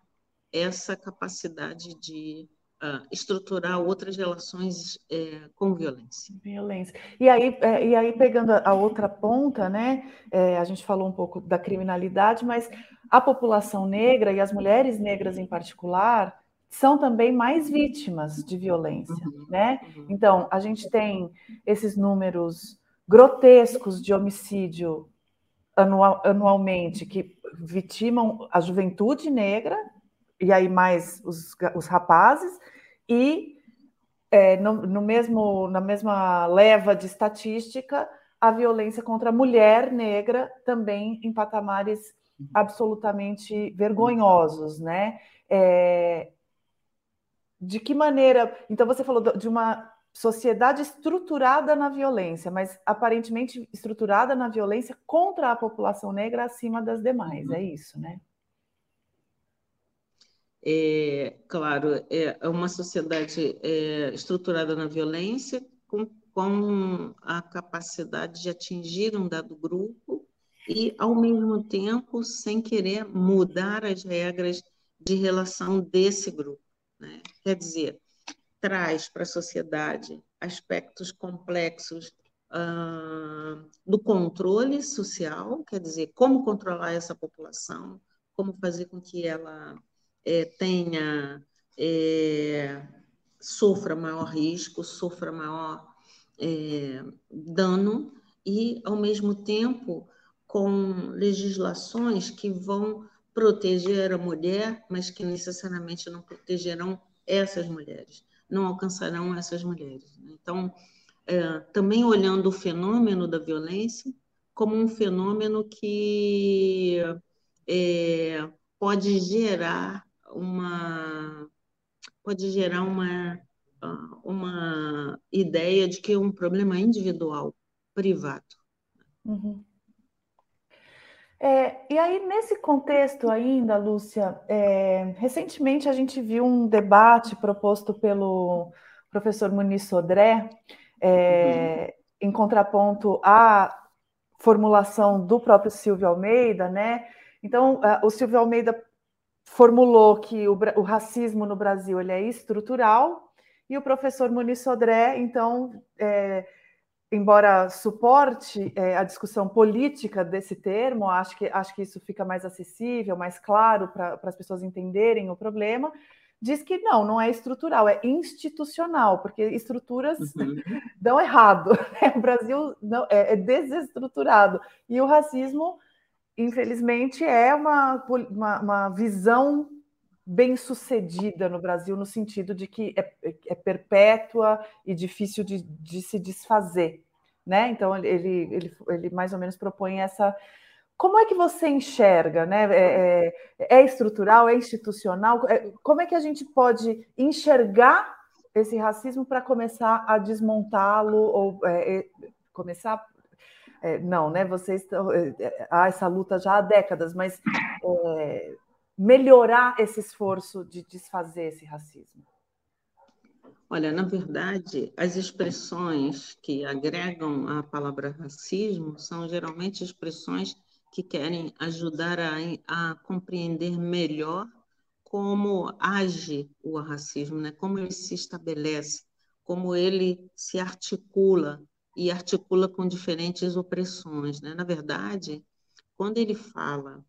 essa capacidade de uh, estruturar outras relações é, com violência. Violência. E aí, é, e aí pegando a outra ponta, né? É, a gente falou um pouco da criminalidade, mas a população negra e as mulheres negras em particular são também mais vítimas de violência, uhum, né? Uhum. Então, a gente tem esses números grotescos de homicídio anual, anualmente que vitimam a juventude negra, e aí mais os, os rapazes, e é, no, no, mesmo, na mesma leva de estatística, a violência contra a mulher negra também em patamares absolutamente vergonhosos, né? É, de que maneira. Então, você falou de uma sociedade estruturada na violência, mas aparentemente estruturada na violência contra a população negra acima das demais, é isso, né? é, claro, é uma sociedade é, estruturada na violência, com, com a capacidade de atingir um dado grupo e, ao mesmo tempo, sem querer mudar as regras de relação desse grupo. Né? Quer dizer, traz para a sociedade aspectos complexos uh, do controle social, quer dizer, como controlar essa população, como fazer com que ela é, tenha, é, sofra maior risco, sofra maior é, dano e, ao mesmo tempo, com legislações que vão proteger a mulher, mas que necessariamente não protegerão essas mulheres, não alcançarão essas mulheres. Né? Então, é, também olhando o fenômeno da violência como um fenômeno que é, pode gerar uma pode gerar uma uma ideia de que é um problema individual, privado. Uhum. É, e aí, nesse contexto ainda, Lúcia, é, recentemente a gente viu um debate proposto pelo professor Muniz Sodré, é, uhum. em contraponto à formulação do próprio Silvio Almeida, né? Então, o Silvio Almeida formulou que o, o racismo no Brasil ele é estrutural, e o professor Muniz Sodré, então, é, embora suporte é, a discussão política desse termo, acho que, acho que isso fica mais acessível, mais claro para as pessoas entenderem o problema, diz que não, não é estrutural, é institucional, porque estruturas uhum. dão errado. Né? O Brasil não, é, é, desestruturado. E o racismo, infelizmente, é uma, uma, uma visão bem sucedida no Brasil, no sentido de que é, é perpétua e difícil de, de, se desfazer. Né? Então, ele, ele, ele mais ou menos propõe essa. Como é que você enxerga? Né? É, é, é estrutural, é institucional? É, como é que a gente pode enxergar esse racismo para começar a desmontá-lo ou é, é, começar é, não, né? Vocês estão há essa luta já há décadas, mas é, melhorar esse esforço de desfazer esse racismo? Olha, na verdade, as expressões que agregam a palavra racismo são geralmente expressões que querem ajudar a, a compreender melhor como age o racismo, né? como ele se estabelece, como ele se articula e articula com diferentes opressões. Né? Na verdade, quando ele fala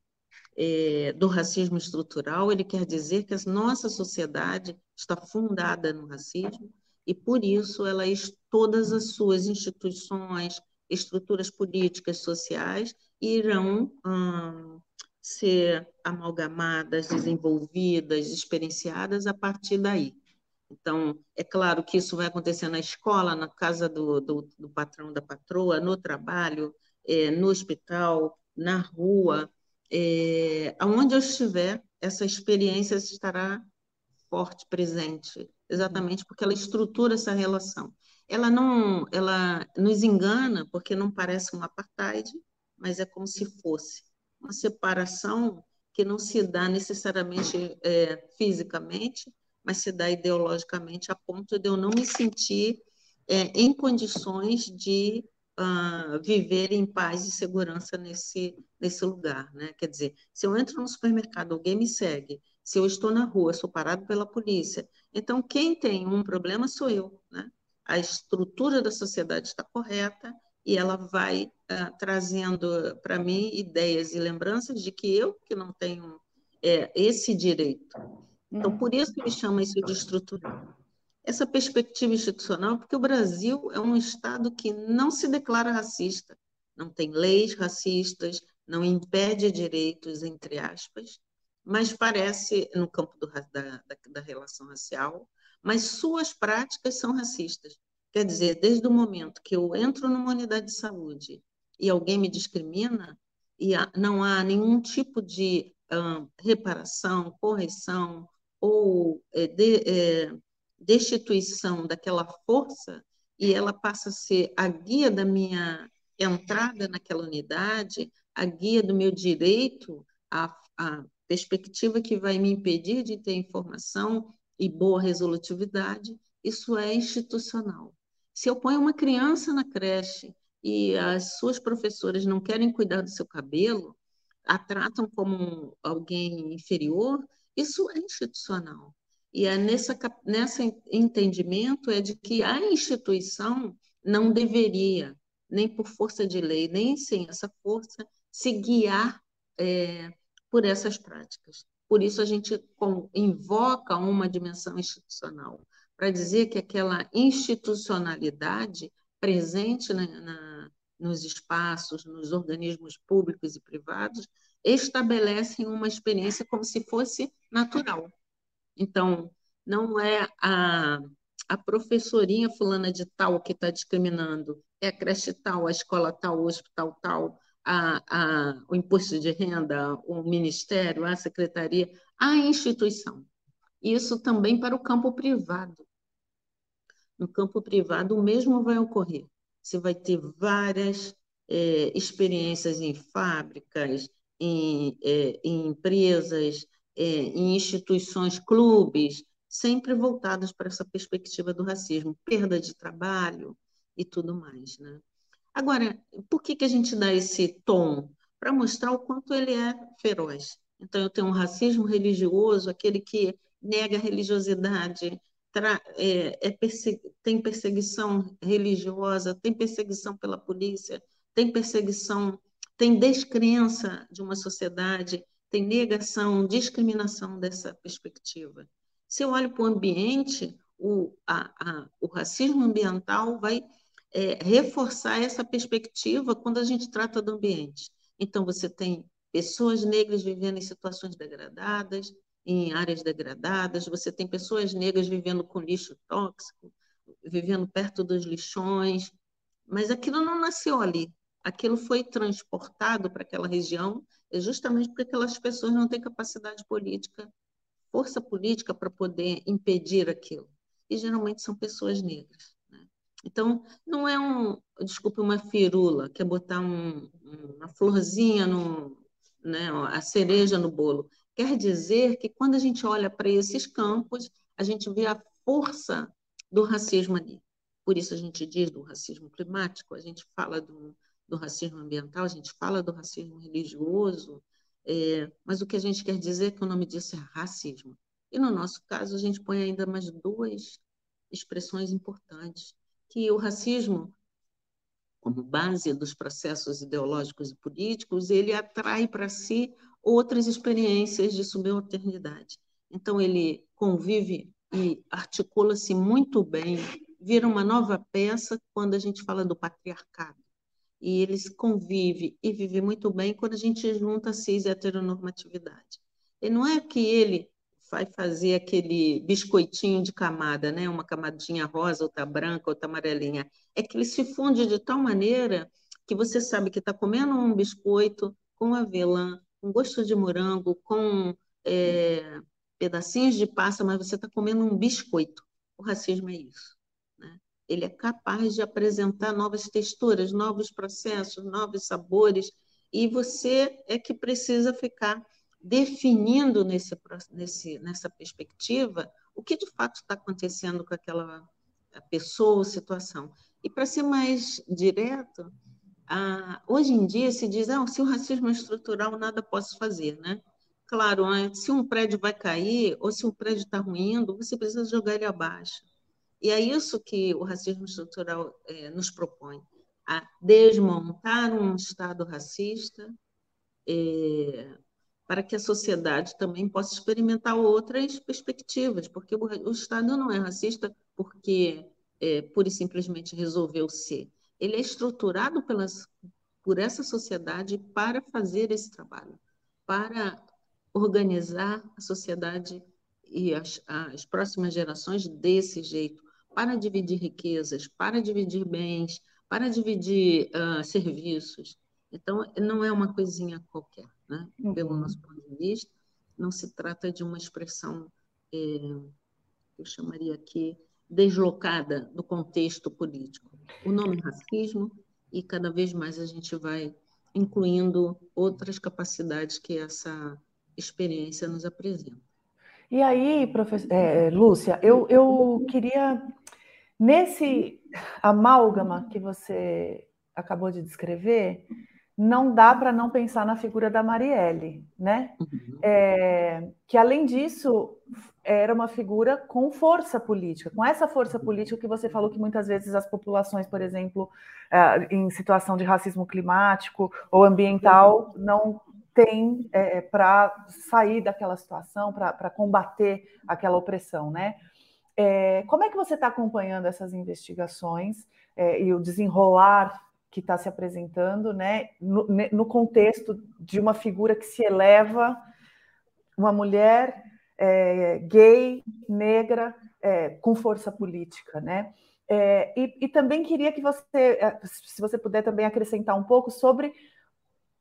é, do racismo estrutural, ele quer dizer que a nossa sociedade está fundada no racismo e, por isso, ela, todas as suas instituições, estruturas políticas, sociais, irão hum, ser amalgamadas, desenvolvidas, experienciadas a partir daí. Então, é claro que isso vai acontecer na escola, na casa do, do, do patrão, da patroa, no trabalho, é, no hospital, na rua, é, aonde eu estiver, essa experiência estará forte, presente, exatamente porque ela estrutura essa relação. Ela não, ela nos engana porque não parece um apartheid, mas é como se fosse uma separação que não se dá necessariamente é, fisicamente, mas se dá ideologicamente a ponto de eu não me sentir é, em condições de uh, viver em paz e segurança nesse, nesse lugar. Né? Quer dizer, se eu entro no supermercado, alguém me segue, se eu estou na rua, sou parado pela polícia, então quem tem um problema sou eu. Né? A estrutura da sociedade está correta e ela vai uh, trazendo para mim ideias e lembranças de que eu que não tenho é, esse direito. Então, por isso que me chama isso de estrutural essa perspectiva institucional, porque o Brasil é um Estado que não se declara racista, não tem leis racistas, não impede direitos, entre aspas, mas parece, no campo do, da, da, relação racial, mas suas práticas são racistas. Quer dizer, desde o momento que eu entro numa unidade de saúde e alguém me discrimina, e não há nenhum tipo de reparação, correção ou é, de, é, destituição daquela força e ela passa a ser a guia da minha entrada naquela unidade, a guia do meu direito a, a perspectiva que vai me impedir de ter informação e boa resolutividade, isso é institucional. Se eu ponho uma criança na creche e as suas professoras não querem cuidar do seu cabelo, a tratam como alguém inferior, isso é institucional. E é nessa entendimento é de que a instituição não deveria, nem por força de lei, nem sem essa força, se guiar é, por essas práticas. Por isso, a gente invoca uma dimensão institucional, para dizer que aquela institucionalidade presente na, na, nos espaços, nos organismos públicos e privados, estabelecem uma experiência como se fosse natural. Então, não é a, a professorinha fulana de tal que está discriminando, é a creche tal, a escola tal, o hospital tal, a, a, o imposto de renda, o ministério, a secretaria, a instituição. Isso também para o campo privado. No campo privado, o mesmo vai ocorrer. Você vai ter várias é, experiências em fábricas, em, é, em empresas, é, em instituições, clubes, sempre voltadas para essa perspectiva do racismo, perda de trabalho e tudo mais. Né? Agora, por que, que a gente dá esse tom? Para mostrar o quanto ele é feroz. Então, eu tenho um racismo religioso, aquele que nega a religiosidade, é, é tem perseguição religiosa, tem perseguição pela polícia, tem perseguição, tem descrença de uma sociedade, tem negação, discriminação dessa perspectiva. Se eu olho para o ambiente, o, a, a, o racismo ambiental vai é, reforçar essa perspectiva quando a gente trata do ambiente. Então, você tem pessoas negras vivendo em situações degradadas, em áreas degradadas, você tem pessoas negras vivendo com lixo tóxico, vivendo perto dos lixões, mas aquilo não nasceu ali. Aquilo foi transportado para aquela região justamente porque aquelas pessoas não têm capacidade política, força política para poder impedir aquilo. E geralmente são pessoas negras. Então, não é um, desculpe, uma firula, que é botar um, uma florzinha, no, né, a cereja no bolo. Quer dizer que quando a gente olha para esses campos, a gente vê a força do racismo ali. Por isso a gente diz do racismo climático, a gente fala do, do racismo ambiental, a gente fala do racismo religioso, é, mas o que a gente quer dizer é que o nome disso é racismo. E no nosso caso, a gente põe ainda mais duas expressões importantes, que o racismo, como base dos processos ideológicos e políticos, ele atrai para si outras experiências de subalternidade. Então, ele convive e articula-se muito bem, vira uma nova peça quando a gente fala do patriarcado. E ele convive e vive muito bem quando a gente junta cis e heteronormatividade. E não é que ele vai fazer aquele biscoitinho de camada, né? Uma camadinha rosa, outra branca, outra amarelinha. É que ele se funde de tal maneira que você sabe que está comendo um biscoito com avelã, com gosto de morango, com é, pedacinhos de passa, mas você está comendo um biscoito. O racismo é isso. Ele é capaz de apresentar novas texturas, novos processos, novos sabores, e você é que precisa ficar definindo nesse, nesse, nessa perspectiva o que de fato está acontecendo com aquela pessoa ou situação. E para ser mais direto, ah, hoje em dia se diz, ah, se o racismo é estrutural, nada posso fazer, né? Claro, se um prédio vai cair ou se um prédio está ruindo, você precisa jogar ele abaixo. E é isso que o racismo estrutural é, nos propõe, a desmontar um Estado racista, é, para que a sociedade também possa experimentar outras perspectivas, porque o, o Estado não é racista porque é, pura e simplesmente resolveu ser. Ele é estruturado pelas, por essa sociedade para fazer esse trabalho, para organizar a sociedade e as, as próximas gerações desse jeito, para dividir riquezas, para dividir bens, para dividir uh, serviços. Então, não é uma coisinha qualquer né? Uhum. pelo nosso ponto de vista. Não se trata de uma expressão, é, eu chamaria aqui, deslocada do contexto político. O nome é racismo e cada vez mais a gente vai incluindo outras capacidades que essa experiência nos apresenta. E aí, professor, é, Lúcia, eu, eu queria, nesse amálgama que você acabou de descrever, não dá para não pensar na figura da Marielle, né? Uhum. É, que além disso era uma figura com força política, com essa força política que você falou que muitas vezes as populações, por exemplo, é, em situação de racismo climático ou ambiental, não têm é, para sair daquela situação, para combater aquela opressão, né? É, como é que você está acompanhando essas investigações é, e o desenrolar que está se apresentando, né, no, no, contexto de uma figura que se eleva, uma mulher é, gay, negra, é, com força política, né? É, e, e, também queria que você, é, se você puder também acrescentar um pouco sobre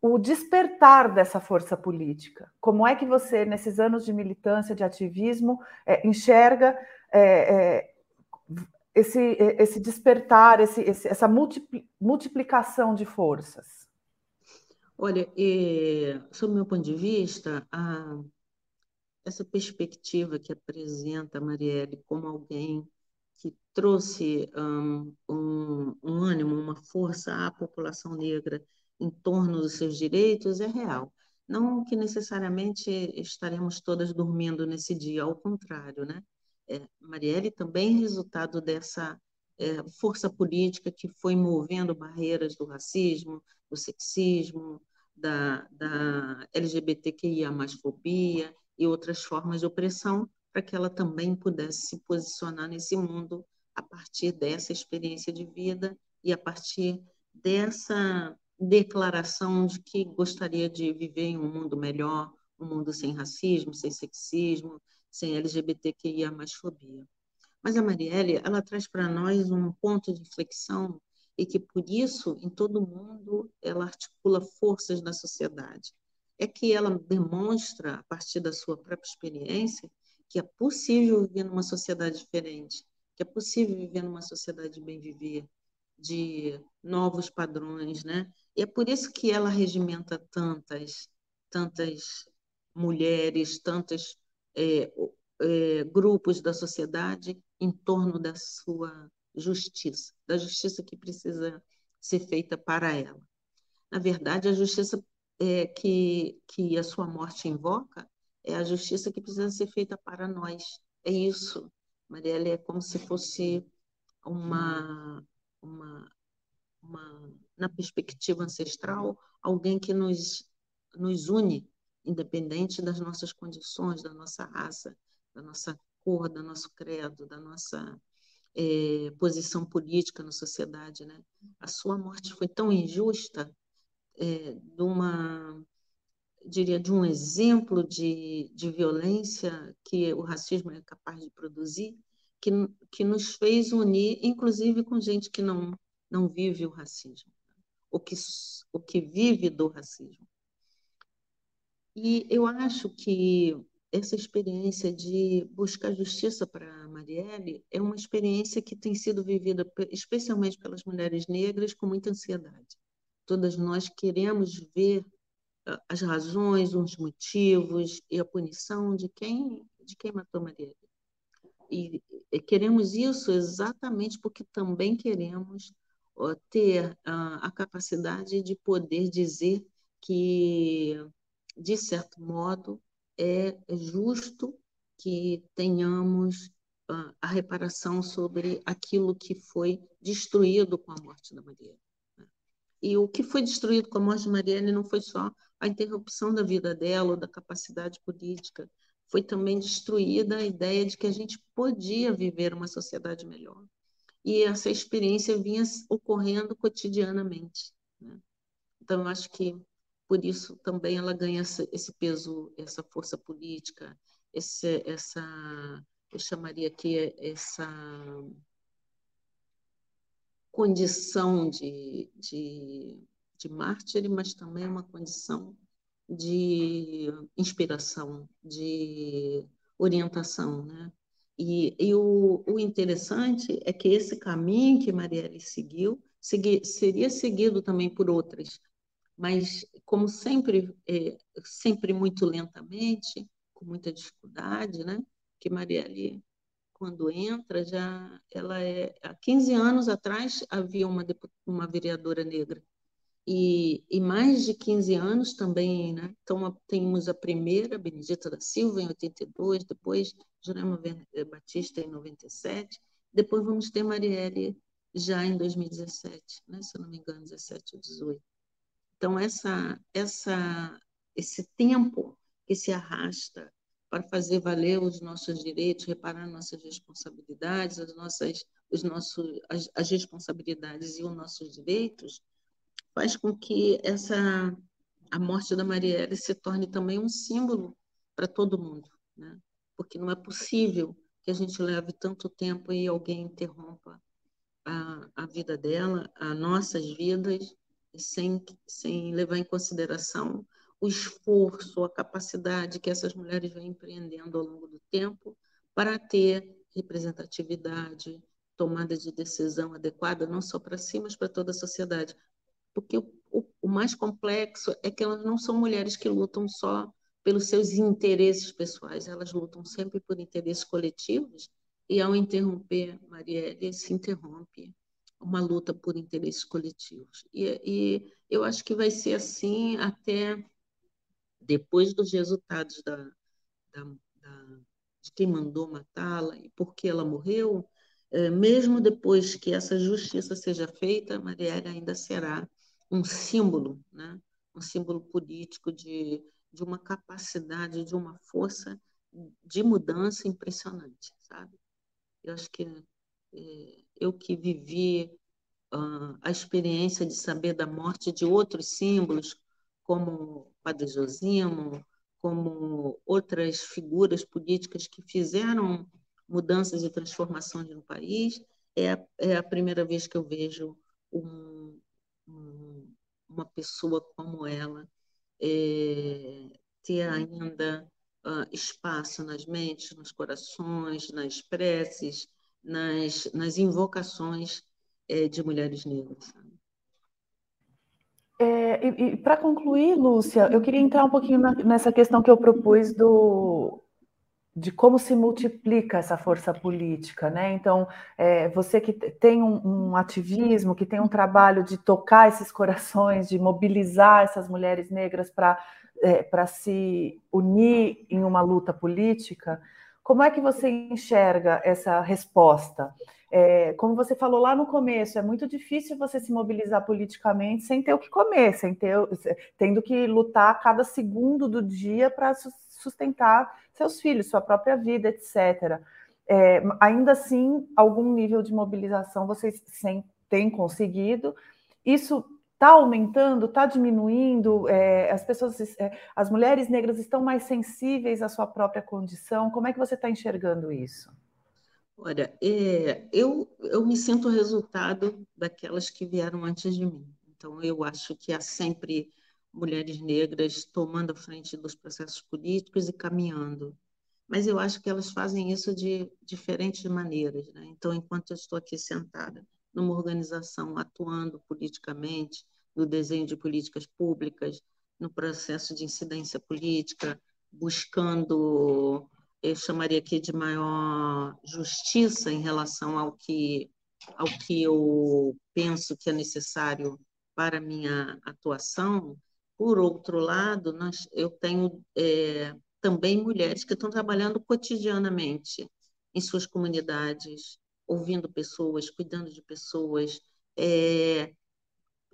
o despertar dessa força política. Como é que você, nesses anos de militância, de ativismo, é, enxerga é, esse, esse despertar, esse, esse, essa multiplicação de forças? Olha, é, sob meu ponto de vista, a, essa perspectiva que apresenta a Marielle como alguém que trouxe um, um, um ânimo, uma força à população negra em torno dos seus direitos é real. Não que necessariamente estaremos todas dormindo nesse dia, ao contrário, né? É, Marielle também resultado dessa é, força política que foi movendo barreiras do racismo, do sexismo, da, da LGBTQIA mais fobia e outras formas de opressão, para que ela também pudesse se posicionar nesse mundo a partir dessa experiência de vida e a partir dessa declaração de que gostaria de viver em um mundo melhor, um mundo sem racismo, sem sexismo, sem LGBTQIA mais fobia. Mas a Marielle, ela traz para nós um ponto de inflexão e que por isso, em todo mundo, ela articula forças na sociedade. É que ela demonstra, a partir da sua própria experiência, que é possível viver numa sociedade diferente, que é possível viver numa sociedade de bem viver, de novos padrões, né? E é por isso que ela regimenta tantas, tantas mulheres, tantas é, é, grupos da sociedade em torno da sua justiça, da justiça que precisa ser feita para ela. Na verdade, a justiça é, que, que a sua morte invoca é a justiça que precisa ser feita para nós. É isso. Marielle é como se fosse uma, uma, uma na perspectiva ancestral, alguém que nos, nos une independente das nossas condições, da nossa raça, da nossa cor, do nosso credo, da nossa é, posição política na sociedade. Né? A sua morte foi tão injusta, é, de uma, diria, de um exemplo de, de violência que o racismo é capaz de produzir, que, que nos fez unir, inclusive com gente que não, não vive o racismo, o que, o que vive do racismo. E eu acho que essa experiência de buscar justiça para Marielle é uma experiência que tem sido vivida especialmente pelas mulheres negras com muita ansiedade. Todas nós queremos ver ah, as razões, os motivos e a punição de quem de quem matou Marielle. E queremos isso exatamente porque também queremos ter ah, a capacidade de poder dizer que de certo modo, é justo que tenhamos uh, a reparação sobre aquilo que foi destruído com a morte da Marielle. Né? E o que foi destruído com a morte de Marielle não foi só a interrupção da vida dela ou da capacidade política, foi também destruída a ideia de que a gente podia viver uma sociedade melhor. E essa experiência vinha ocorrendo cotidianamente. Né? Então, eu acho que por isso também ela ganha esse peso, essa força política, esse, essa, eu chamaria aqui essa condição de, de, de mártir, mas também uma condição de inspiração, de orientação, né? E, e o, o, interessante é que esse caminho que Marielle seguiu segui, seria seguido também por outras, mas como sempre, é, sempre muito lentamente, com muita dificuldade, né? Que Marielle, quando entra, já ela é há 15 anos atrás havia uma uma vereadora negra e, e, mais de 15 anos também, né? Então, temos a primeira, Benedita da Silva, em 82, depois Jurema eh, Batista, em 97, depois vamos ter Marielle já em 2017, né? se eu não me engano, 17 ou 18. Então, essa, essa, esse tempo que se arrasta para fazer valer os nossos direitos, reparar nossas responsabilidades, as nossas, os nossos, as, as responsabilidades e os nossos direitos, faz com que essa a morte da Marielle se torne também um símbolo para todo mundo, né? Porque não é possível que a gente leve tanto tempo e alguém interrompa a, a vida dela, as nossas vidas, sem, sem levar em consideração o esforço, a capacidade que essas mulheres vêm empreendendo ao longo do tempo para ter representatividade, tomada de decisão adequada, não só para si, mas para toda a sociedade. Porque o, o, o mais complexo é que elas não são mulheres que lutam só pelos seus interesses pessoais, elas lutam sempre por interesses coletivos, e ao interromper Marielle, se interrompe uma luta por interesses coletivos. E, e, eu acho que vai ser assim até depois dos resultados da, da, da de quem mandou matá-la e por que ela morreu, é, mesmo depois que essa justiça seja feita, Marielle ainda será um símbolo, né? um símbolo político de, de uma capacidade, de uma força de mudança impressionante, sabe? Eu acho que eu que vivi uh, a experiência de saber da morte de outros símbolos, como Padre Josimo, como outras figuras políticas que fizeram mudanças e transformações no país, é a, é a primeira vez que eu vejo um, uma pessoa como ela é, ter ainda uh, espaço nas mentes, nos corações, nas preces, nas, nas invocações é, de mulheres negras. É, e, e para concluir, Lúcia, eu queria entrar um pouquinho na, nessa questão que eu propus do, de como se multiplica essa força política, né? Então, é, você que tem um, um, ativismo, que tem um trabalho de tocar esses corações, de mobilizar essas mulheres negras para é, para se unir em uma luta política, como é que você enxerga essa resposta? É, como você falou lá no começo, é muito difícil você se mobilizar politicamente sem ter o que comer, sem ter, tendo que lutar cada segundo do dia para sustentar seus filhos, sua própria vida, etc. É, ainda assim, algum nível de mobilização vocês têm conseguido. Isso está aumentando, está diminuindo? É, as pessoas, é, as mulheres negras estão mais sensíveis à sua própria condição? Como é que você está enxergando isso? Olha, é, eu, eu me sinto resultado daquelas que vieram antes de mim. Então, eu acho que há sempre mulheres negras tomando a frente dos processos políticos e caminhando. Mas eu acho que elas fazem isso de diferentes maneiras. Né? Então, enquanto eu estou aqui sentada numa organização atuando politicamente, no desenho de políticas públicas, no processo de incidência política, buscando, eu chamaria aqui de maior justiça em relação ao que, ao que eu penso que é necessário para a minha atuação, por outro lado, nós, eu tenho é, também mulheres que estão trabalhando cotidianamente em suas comunidades, ouvindo pessoas, cuidando de pessoas, é,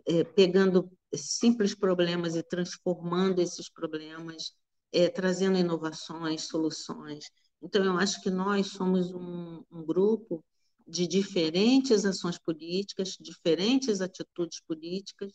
é, pegando simples problemas e transformando esses problemas, é, trazendo inovações, soluções. Então, eu acho que nós somos um, um grupo de diferentes ações políticas, diferentes atitudes políticas,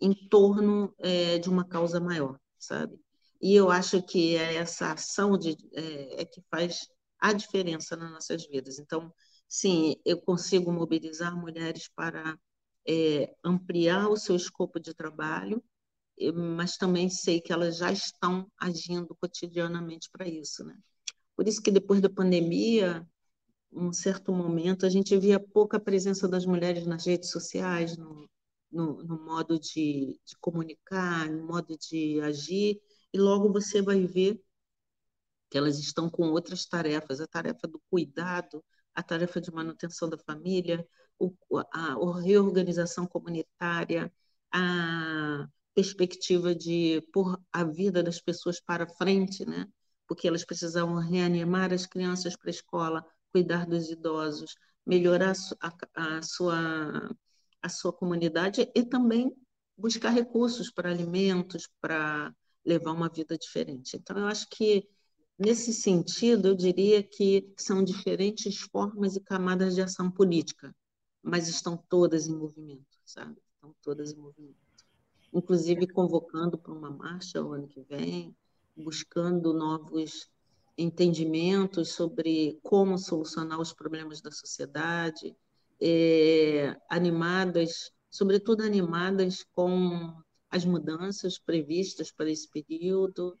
em torno é, de uma causa maior, sabe? E eu acho que é essa ação de, é, é que faz a diferença nas nossas vidas. Então, sim, eu consigo mobilizar mulheres para é, ampliar o seu escopo de trabalho, mas também sei que elas já estão agindo cotidianamente para isso, né? Por isso que depois da pandemia, um certo momento, a gente via pouca presença das mulheres nas redes sociais, no, no, no modo de, de comunicar, no modo de agir, e logo você vai ver que elas estão com outras tarefas, a tarefa do cuidado, a tarefa de manutenção da família, o, a, a reorganização comunitária, a perspectiva de pôr a vida das pessoas para frente, né? porque elas precisavam reanimar as crianças para a escola, cuidar dos idosos, melhorar a, a, sua, a sua comunidade e também buscar recursos para alimentos, para levar uma vida diferente. Então, eu acho que, nesse sentido, eu diria que são diferentes formas e camadas de ação política, mas estão todas em movimento, sabe? Estão todas em movimento. Inclusive convocando para uma marcha o ano que vem, buscando novos entendimentos sobre como solucionar os problemas da sociedade, é, animadas, sobretudo animadas com as mudanças previstas para esse período.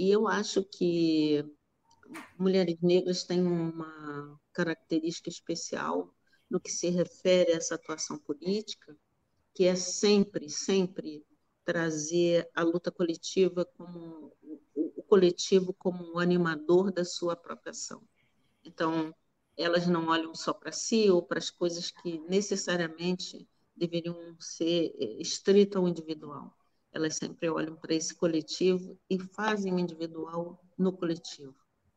E eu acho que mulheres negras têm uma característica especial no que se refere a essa atuação política, que é sempre, sempre trazer a luta coletiva como o coletivo como um animador da sua própria ação. Então, elas não olham só para si ou para as coisas que necessariamente deveriam ser eh, estritas ao individual. Elas sempre olham para esse coletivo e fazem o individual no coletivo.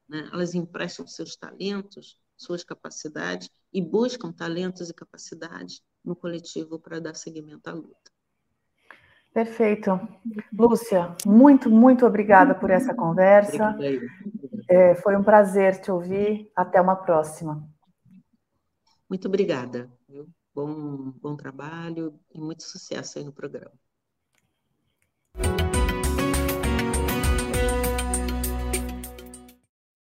Né? Elas emprestam seus talentos, suas capacidades e buscam talentos e capacidades no coletivo para dar seguimento à luta. Perfeito. Lúcia, muito, muito obrigada por essa conversa. É, foi um prazer te ouvir. Até uma próxima. Muito obrigada. Bom, bom trabalho e muito sucesso aí no programa. Bye.